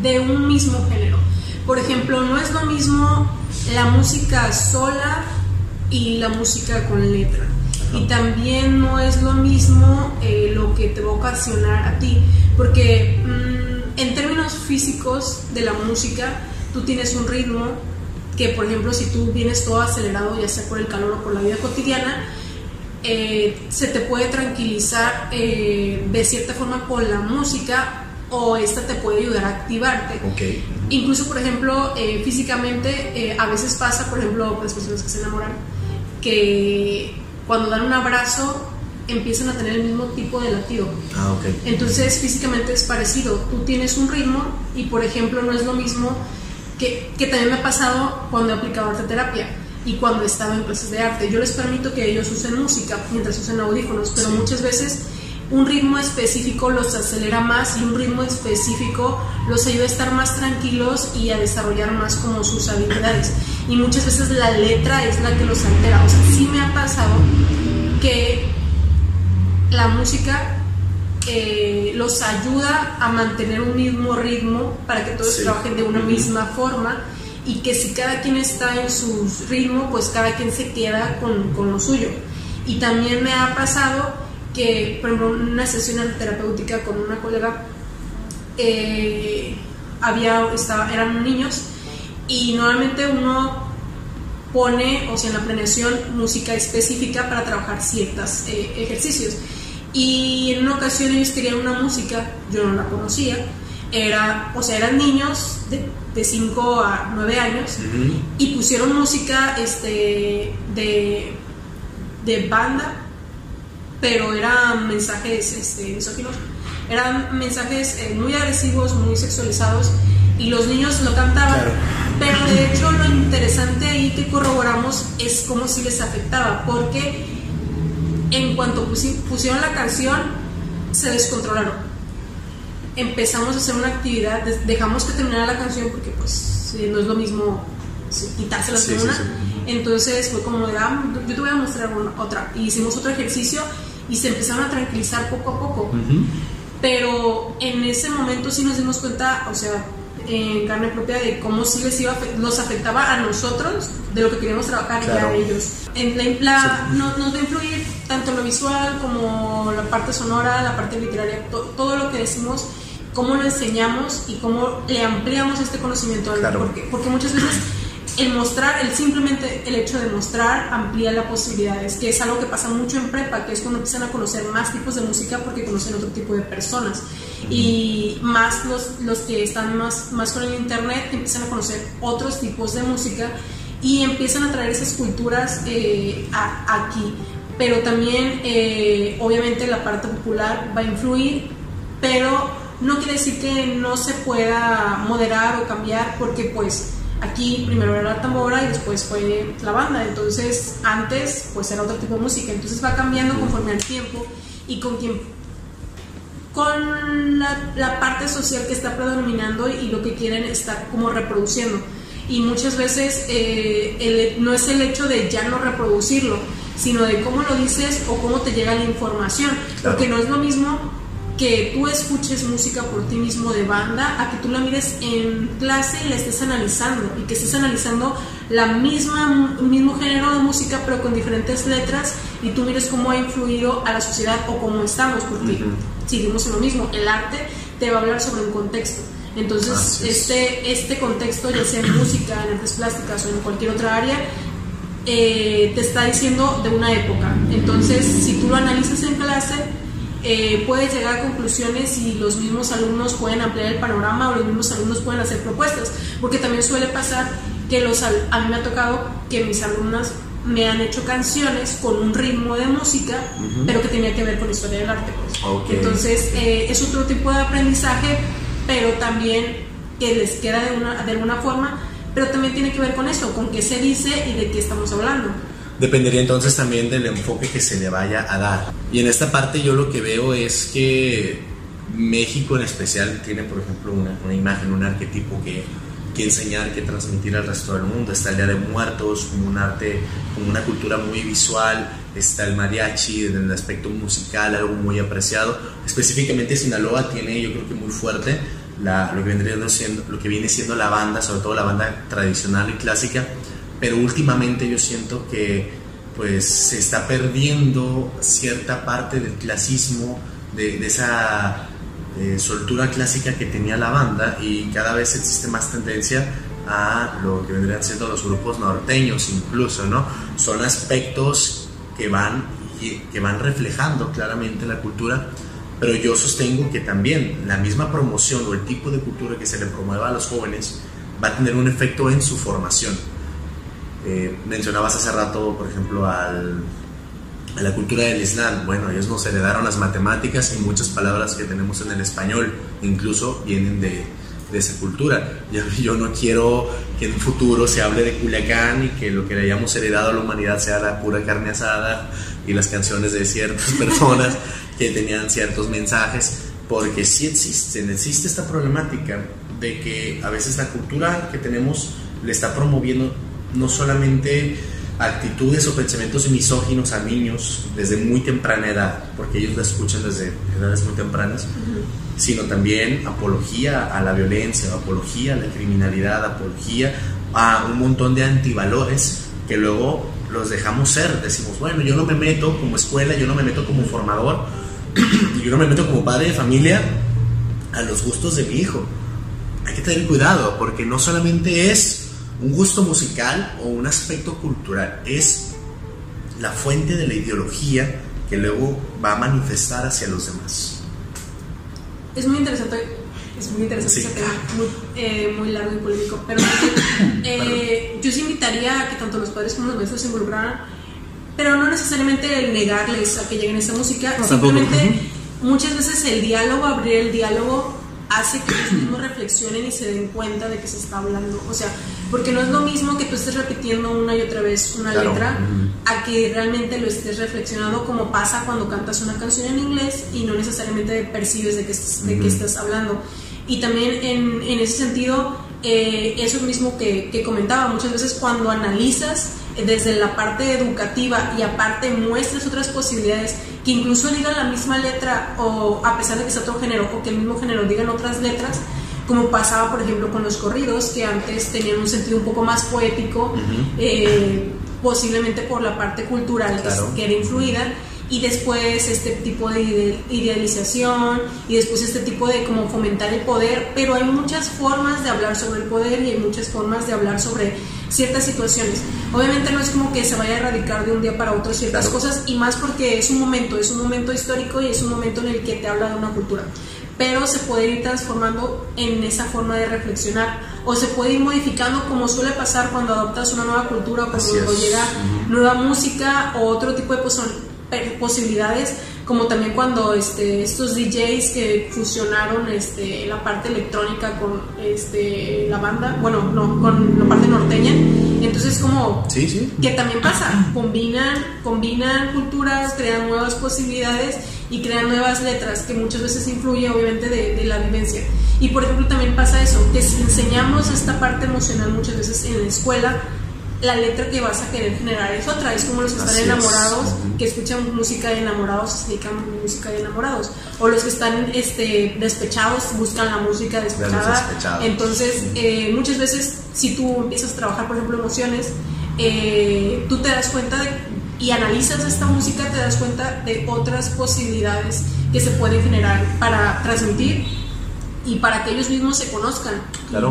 de un mismo género. Por ejemplo, no es lo mismo la música sola y la música con letra. Y también no es lo mismo eh, lo que te va a ocasionar a ti, porque mm, en términos físicos de la música, tú tienes un ritmo que, por ejemplo, si tú vienes todo acelerado, ya sea por el calor o por la vida cotidiana, eh, se te puede tranquilizar eh, de cierta forma con la música o esta te puede ayudar a activarte. Incluso, por ejemplo, eh, físicamente a veces pasa, por ejemplo, las personas que se enamoran, que cuando dan un abrazo empiezan a tener el mismo tipo de latido. Ah, Entonces, físicamente es parecido. Tú tienes un ritmo y, por ejemplo, no es lo mismo que, que también me ha pasado cuando he aplicado arte terapia y cuando estaba en clases de arte. Yo les permito que ellos usen música mientras usen audífonos, pero muchas veces un ritmo específico los acelera más y un ritmo específico los ayuda a estar más tranquilos y a desarrollar más como sus habilidades. Y muchas veces la letra es la que los altera. O sea, sí me ha pasado que la música eh, los ayuda a mantener un mismo ritmo para que todos trabajen de una misma forma y que si cada quien está en su ritmo, pues cada quien se queda con, con lo suyo. Y también me ha pasado que, por ejemplo, en una sesión terapéutica con una colega, eh, había, estaba, eran niños y normalmente uno pone, o sea, en la planeación, música específica para trabajar ciertos eh, ejercicios. Y en una ocasión ellos querían una música, yo no la conocía, era, o sea, eran niños de, de 5 a 9 años y pusieron música este, de, de banda, pero eran mensajes este, misóginos, eran mensajes eh, muy agresivos, muy sexualizados y los niños lo cantaban. Pero de hecho lo interesante ahí que corroboramos es cómo si les afectaba, porque en cuanto pusieron la canción se descontrolaron empezamos a hacer una actividad, dejamos que terminara la canción porque pues no es lo mismo quitarse la segunda. Entonces fue como, ah, yo te voy a mostrar otra. Y hicimos otro ejercicio y se empezaron a tranquilizar poco a poco. Pero en ese momento sí nos dimos cuenta, o sea, en carne propia de cómo sí les iba, los afectaba a nosotros de lo que queríamos trabajar ya a ellos. En la, no, nos va a influir tanto lo visual como la parte sonora, la parte literaria, todo lo que decimos cómo lo enseñamos y cómo le ampliamos este conocimiento. Porque, porque muchas veces el mostrar, el simplemente el hecho de mostrar amplía las posibilidades, que es algo que pasa mucho en prepa, que es cuando empiezan a conocer más tipos de música porque conocen otro tipo de personas. Y más los, los que están más, más con el internet empiezan a conocer otros tipos de música y empiezan a traer esas culturas eh, aquí. Pero también, eh, obviamente, la parte popular va a influir, pero no quiere decir que no se pueda moderar o cambiar porque pues aquí primero era la tambora y después fue la banda, entonces antes pues era otro tipo de música, entonces va cambiando conforme al tiempo y con quien con la, parte social que está predominando y lo que quieren estar como reproduciendo. Y muchas veces eh, no es el hecho de ya no reproducirlo, sino de cómo lo dices o cómo te llega la información. Porque no es lo mismo que tú escuches música por ti mismo de banda a que tú la mires en clase y la estés analizando y que estés analizando la misma mismo género de música pero con diferentes letras y tú mires cómo ha influido a la sociedad o cómo estamos porque seguimos en lo mismo. El arte te va a hablar sobre un contexto. Entonces este este contexto ya sea en música en artes plásticas o en cualquier otra área eh, te está diciendo de una época. Entonces si tú lo analizas en clase eh, llegar a conclusiones y los mismos alumnos pueden ampliar el panorama o los mismos alumnos pueden hacer propuestas, porque también suele pasar que los, a mí me ha tocado que mis alumnas me han hecho canciones con un ritmo de música, pero que tenía que ver con historia del arte. Pues. Entonces eh, es otro tipo de aprendizaje, pero también que les queda de, una, de alguna forma, pero también tiene que ver con esto, con qué se dice y de qué estamos hablando. Dependería entonces también del enfoque que se le vaya a dar. Y en esta parte yo lo que veo es que México en especial tiene, por ejemplo, una, imagen, un arquetipo que, que enseñar, que transmitir al resto del mundo. Está el Día de Muertos como un arte, como una cultura muy visual. Está el mariachi en el aspecto musical, algo muy apreciado. Específicamente Sinaloa tiene, yo creo que muy fuerte, lo, que vendría siendo, lo que viene siendo la banda, sobre todo la banda tradicional y clásica pero últimamente yo siento que pues se está perdiendo cierta parte del clasismo, de, esa eh, soltura clásica que tenía la banda y cada vez existe más tendencia a lo que vendrían siendo los grupos norteños incluso, ¿no? Son aspectos que van, que van reflejando claramente la cultura, pero yo sostengo que también la misma promoción o el tipo de cultura que se le promueva a los jóvenes va a tener un efecto en su formación eh, mencionabas hace rato, por ejemplo, al, a la cultura del Islam. Bueno, ellos nos heredaron las matemáticas y muchas palabras que tenemos en el español, incluso vienen de, de esa cultura. Yo, yo, no quiero que en un futuro se hable de Culiacán y que lo que le hayamos heredado a la humanidad sea la pura carne asada y las canciones de ciertas personas que tenían ciertos mensajes, porque sí existe, existe esta problemática de que a veces la cultura que tenemos le está promoviendo no solamente actitudes o pensamientos misóginos a niños desde muy temprana edad, porque ellos la escuchan desde edades muy tempranas, sino también apología a la violencia, apología a la criminalidad, apología a un montón de antivalores que luego los dejamos ser. Decimos, bueno, yo no me meto como escuela, yo no me meto como formador, yo no me meto como padre de familia a los gustos de mi hijo. Hay que tener cuidado, porque no solamente es un gusto musical o un aspecto cultural, es la fuente de la ideología que luego va a manifestar hacia los demás. Es muy interesante, es muy interesante ese tema, muy, eh, muy, largo y polémico, pero eh, yo sí invitaría a que tanto los padres como los maestros se involucraran, pero no necesariamente el negarles a que lleguen a esa música, simplemente muchas veces el diálogo, abrir el diálogo hace que ellos mismos reflexionen y se den cuenta de que se está hablando. O sea, porque no es lo mismo que tú estés repitiendo una y otra vez una letra a que realmente lo estés reflexionando como pasa cuando cantas una canción en inglés y no necesariamente percibes de qué estás, de qué estás hablando. Y también en, en ese sentido, eh, eso mismo que, que comentaba, muchas veces cuando analizas desde la parte educativa y aparte muestras otras posibilidades que incluso digan la misma letra o a pesar de que sea otro género o que el mismo género digan otras letras, como pasaba por ejemplo con los corridos que antes tenían un sentido un poco más poético, eh, posiblemente por la parte cultural que, era influida y después este tipo de idealización y después este tipo de como fomentar el poder, pero hay muchas formas de hablar sobre el poder y hay muchas formas de hablar sobre ciertas situaciones. Obviamente no es como que se vaya a erradicar de un día para otro ciertas cosas y más porque es un momento, es un momento histórico y es un momento en el que te habla de una cultura. Pero se puede ir transformando en esa forma de reflexionar o se puede ir modificando como suele pasar cuando adoptas una nueva cultura o cuando llega nueva música o otro tipo de posibilidades como también cuando este, estos DJs que fusionaron este, la parte electrónica con este, la banda, bueno, no, con la parte norteña, entonces como sí, sí. que también pasa, combinan, combinan culturas, crean nuevas posibilidades y crean nuevas letras que muchas veces influye obviamente de, de la vivencia. Y por ejemplo también pasa eso, que si enseñamos esta parte emocional muchas veces en la escuela, la letra que vas a querer generar es otra. Es como los que están enamorados, que escuchan música de enamorados, se dedican a música de enamorados. O los que están este, despechados, buscan la música despechada. Entonces, eh, muchas veces, si tú empiezas a trabajar, por ejemplo, emociones, eh, tú te das cuenta y analizas esta música, te das cuenta de otras posibilidades que se pueden generar para transmitir y para que ellos mismos se conozcan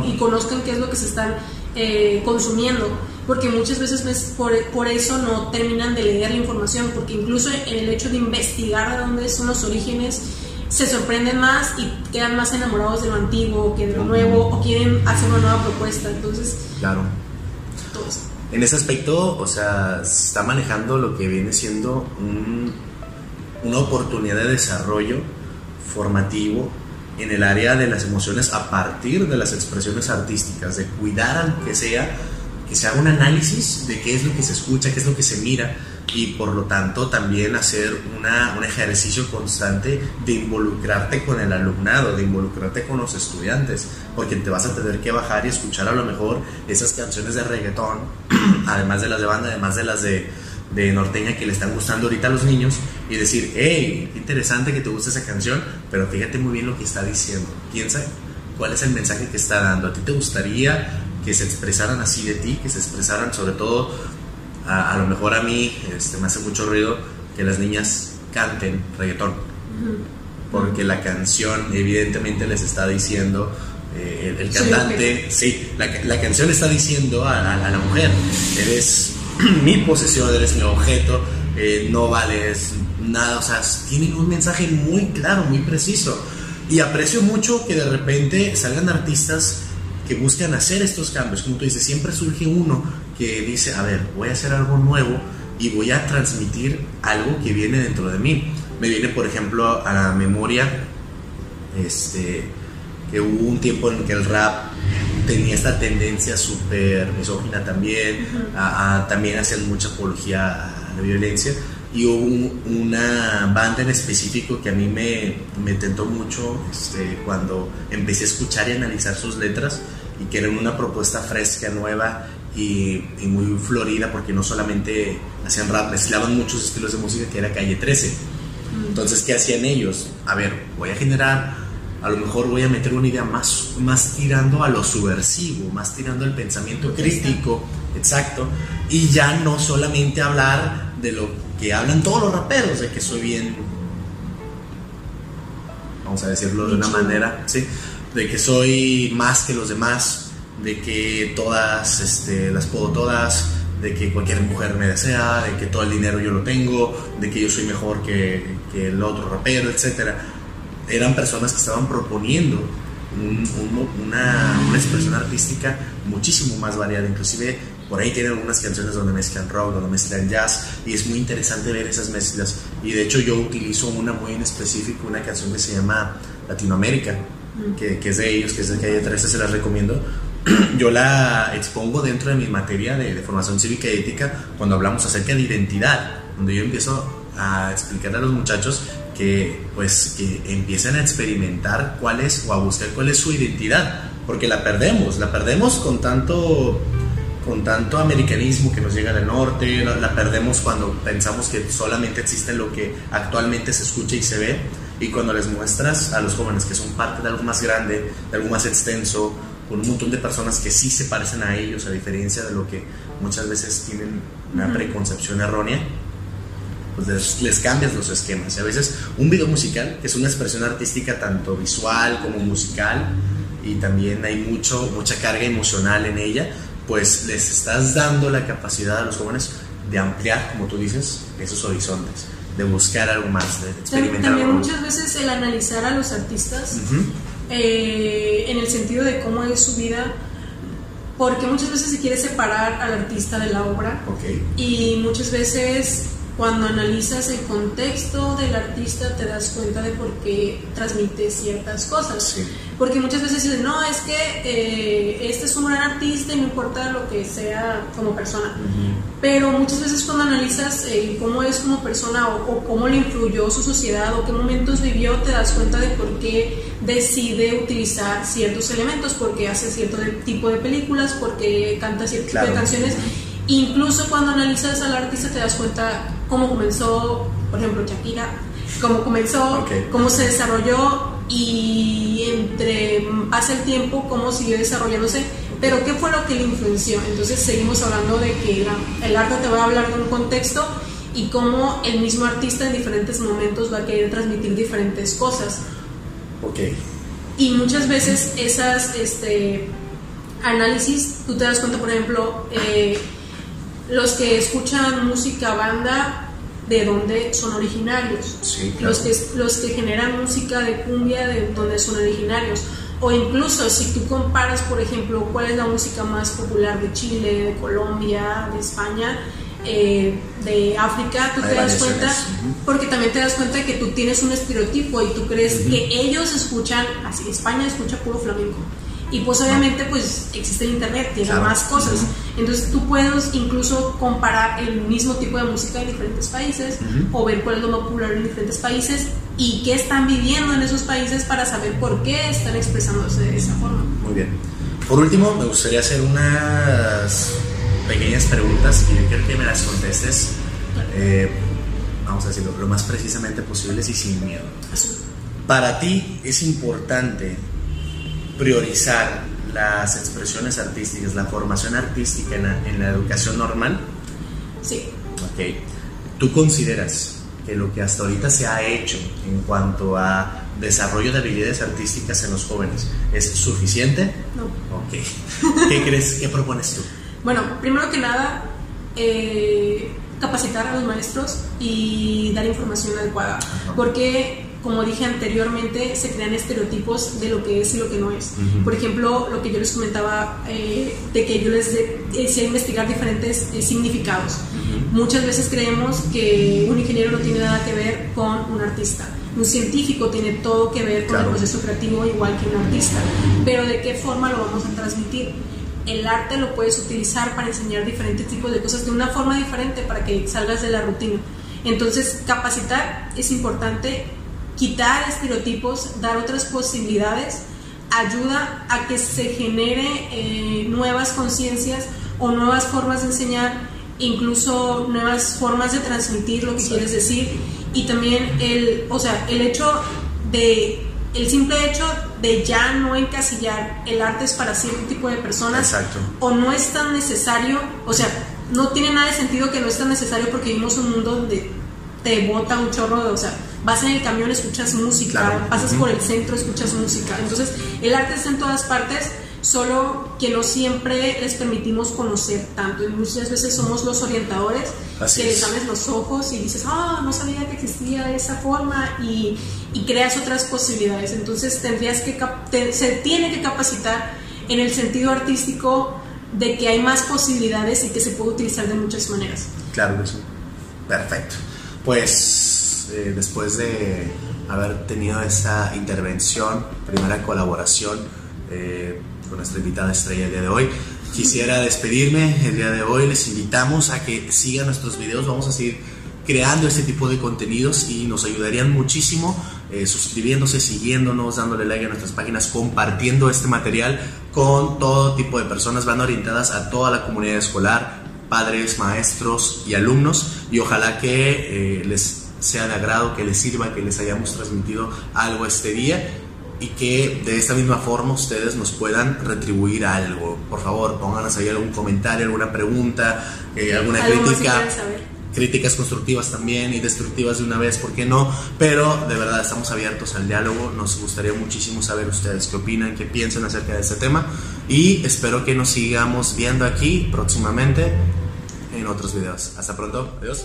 y, conozcan qué es lo que se están eh, consumiendo porque muchas veces por, por, eso no terminan de leer la información, porque incluso en el hecho de investigar de dónde son los orígenes, se sorprenden más y quedan más enamorados de lo antiguo que de lo nuevo, o quieren hacer una nueva propuesta, entonces... Claro. En ese aspecto, o sea, se está manejando lo que viene siendo una oportunidad de desarrollo formativo en el área de las emociones a partir de las expresiones artísticas, de cuidar aunque sea que se haga un análisis de qué es lo que se escucha, qué es lo que se mira y por lo tanto también hacer una, un ejercicio constante de involucrarte con el alumnado, de involucrarte con los estudiantes, porque te vas a tener que bajar y escuchar a lo mejor esas canciones de reggaetón, además de las de banda, además de las de, de norteña que le están gustando ahorita a los niños y decir, hey, qué interesante que te guste esa canción, pero fíjate muy bien lo que está diciendo, piensa cuál es el mensaje que está dando, a ti te gustaría que se expresaran así de ti, que se expresaran sobre todo, a, lo mejor a mí este, me hace mucho ruido que las niñas canten reggaetón, porque la canción evidentemente les está diciendo, eh, el, cantante, sí, la, canción está diciendo a, la mujer, eres mi posesión, eres mi objeto, eh, no vales nada, o sea, tienen un mensaje muy claro, muy preciso. Y aprecio mucho que de repente salgan artistas que buscan hacer estos cambios. Como tú dices, siempre surge uno que dice, a ver, voy a hacer algo nuevo y voy a transmitir algo que viene dentro de mí. Me viene, por ejemplo, a la memoria este, que hubo un tiempo en que el rap tenía esta tendencia súper misógina también, también hacían mucha apología a la violencia. Y hubo una banda en específico que a mí me, me tentó mucho este, cuando empecé a escuchar y analizar sus letras y que eran una propuesta fresca, nueva y, muy florida porque no solamente hacían rap, mezclaban muchos estilos de música que era Calle 13. Entonces, ¿qué hacían ellos? A ver, voy a generar, a lo mejor voy a meter una idea más, más tirando a lo subversivo, más tirando al pensamiento crítico, exacto, y ya no solamente hablar de lo que hablan todos los raperos, de que soy bien, vamos a decirlo de una manera, ¿sí? De que soy más que los demás, de que todas este, las puedo todas, de que cualquier mujer me desea, de que todo el dinero yo lo tengo, de que yo soy mejor que, que el otro rapero, etc. Eran personas que estaban proponiendo una, una, expresión artística muchísimo más variada, inclusive por ahí tienen algunas canciones donde mezclan rock, donde mezclan jazz, y es muy interesante ver esas mezclas. Y de hecho yo utilizo una muy en específico, una canción que se llama Latinoamérica. Que, que, es de ellos, que es de Calle 13, se las recomiendo. Yo la expongo dentro de mi materia de, de formación cívica y ética cuando hablamos acerca de identidad, donde yo empiezo a explicarle a los muchachos que pues que empiecen a experimentar cuál es o a buscar cuál es su identidad, porque la perdemos, la perdemos con tanto con tanto americanismo que nos llega del norte, la, perdemos cuando pensamos que solamente existe lo que actualmente se escucha y se ve, y cuando les muestras a los jóvenes que son parte de algo más grande, de algo más extenso, con un montón de personas que sí se parecen a ellos, a diferencia de lo que muchas veces tienen una preconcepción errónea, pues les, cambias los esquemas. Y a veces un video musical, que es una expresión artística tanto visual como musical, y también hay mucho, mucha carga emocional en ella, pues les estás dando la capacidad a los jóvenes de ampliar, como tú dices, esos horizontes, de buscar algo más, de experimentar También muchas veces el analizar a los artistas eh, en el sentido de cómo es su vida, porque muchas veces se quiere separar al artista de la obra y muchas veces cuando analizas el contexto del artista te das cuenta de por qué transmite ciertas cosas. Porque muchas veces dicen, no, es que eh, este es un gran artista y no importa lo que sea como persona. Pero muchas veces cuando analizas eh, cómo es como persona o, cómo le influyó su sociedad o qué momentos vivió, te das cuenta de por qué decide utilizar ciertos elementos, porque hace cierto tipo de películas, porque canta cierto tipo de canciones. Incluso cuando analizas al artista te das cuenta cómo comenzó, por ejemplo, Shakira, cómo comenzó, cómo se desarrolló y entre pasa el tiempo, cómo siguió desarrollándose, pero qué fue lo que le influenció. Entonces seguimos hablando de que el arte te va a hablar de un contexto y cómo el mismo artista en diferentes momentos va a querer transmitir diferentes cosas. Ok. Y muchas veces esas este, análisis, tú te das cuenta, por ejemplo, eh, los que escuchan música banda, de dónde son originarios. los, que, los que generan música de cumbia, de dónde son originarios. O incluso si tú comparas, por ejemplo, cuál es la música más popular de Chile, de Colombia, de España, eh, de África, tú te das cuenta, porque también te das cuenta que tú tienes un estereotipo y tú crees que ellos escuchan, así España escucha puro flamenco y pues obviamente pues existe el internet, tiene más cosas. Entonces tú puedes incluso comparar el mismo tipo de música en diferentes países o ver cuál es lo más popular en diferentes países y qué están viviendo en esos países para saber por qué están expresándose de esa forma. Muy bien. Por último, me gustaría hacer unas pequeñas preguntas y yo quiero que me las contestes, eh, vamos a decirlo, lo más precisamente posible y sin miedo. Para ti es importante priorizar las expresiones artísticas, la formación artística en la, educación normal? Sí. Ok. ¿Tú consideras que lo que hasta ahorita se ha hecho en cuanto a desarrollo de habilidades artísticas en los jóvenes es suficiente? No. Ok. ¿Qué crees? ¿Qué propones tú? Bueno, primero que nada, eh, capacitar a los maestros y dar información adecuada. Porque como dije anteriormente, se crean estereotipos de lo que es y lo que no es. Por ejemplo, lo que yo les comentaba, eh, de que yo les decía investigar diferentes eh, significados. Muchas veces creemos que un ingeniero no tiene nada que ver con un artista. Un científico tiene todo que ver con el proceso creativo igual que un artista. Pero ¿de qué forma lo vamos a transmitir? el arte lo puedes utilizar para enseñar diferentes tipos de cosas de una forma diferente para que salgas de la rutina. Entonces, capacitar es importante quitar estereotipos, dar otras posibilidades, ayuda a que se genere eh, nuevas conciencias o nuevas formas de enseñar, incluso nuevas formas de transmitir lo que quieres decir. Y también el, o sea, el hecho de el simple hecho de ya no encasillar el arte es para cierto tipo de personas o no es tan necesario, o sea, no tiene nada de sentido que no es tan necesario porque vivimos un mundo donde te bota un chorro de, o sea, vas en el camión, escuchas música, pasas por el centro, escuchas música. Entonces, el arte está en todas partes, solo que no siempre les permitimos conocer tanto y muchas veces somos los orientadores que les abres los ojos y dices, ah, no sabía que existía esa forma y, y creas otras posibilidades. Entonces tendrías que, se tiene que capacitar en el sentido artístico de que hay más posibilidades y que se puede utilizar de muchas maneras. Claro que sí. Perfecto. Pues eh, después de haber tenido esa intervención, primera colaboración eh, con nuestra invitada estrella el día de hoy, quisiera despedirme el día de hoy. Les invitamos a que sigan nuestros videos. Vamos a seguir creando este tipo de contenidos y nos ayudarían muchísimo eh, suscribiéndose, siguiéndonos, dándole like a nuestras páginas, compartiendo este material con todo tipo de personas, van orientadas a toda la comunidad escolar, padres, maestros y alumnos y ojalá que les sea de agrado, que les sirva, que les hayamos transmitido algo este día y que de esta misma forma ustedes nos puedan retribuir algo. Por favor, pónganos ahí algún comentario, alguna pregunta, eh, alguna crítica críticas constructivas también y destructivas de una vez, ¿por qué no? Pero de verdad estamos abiertos al diálogo, nos gustaría muchísimo saber ustedes qué opinan, qué piensan acerca de este tema y espero que nos sigamos viendo aquí próximamente en otros videos. Hasta pronto, adiós.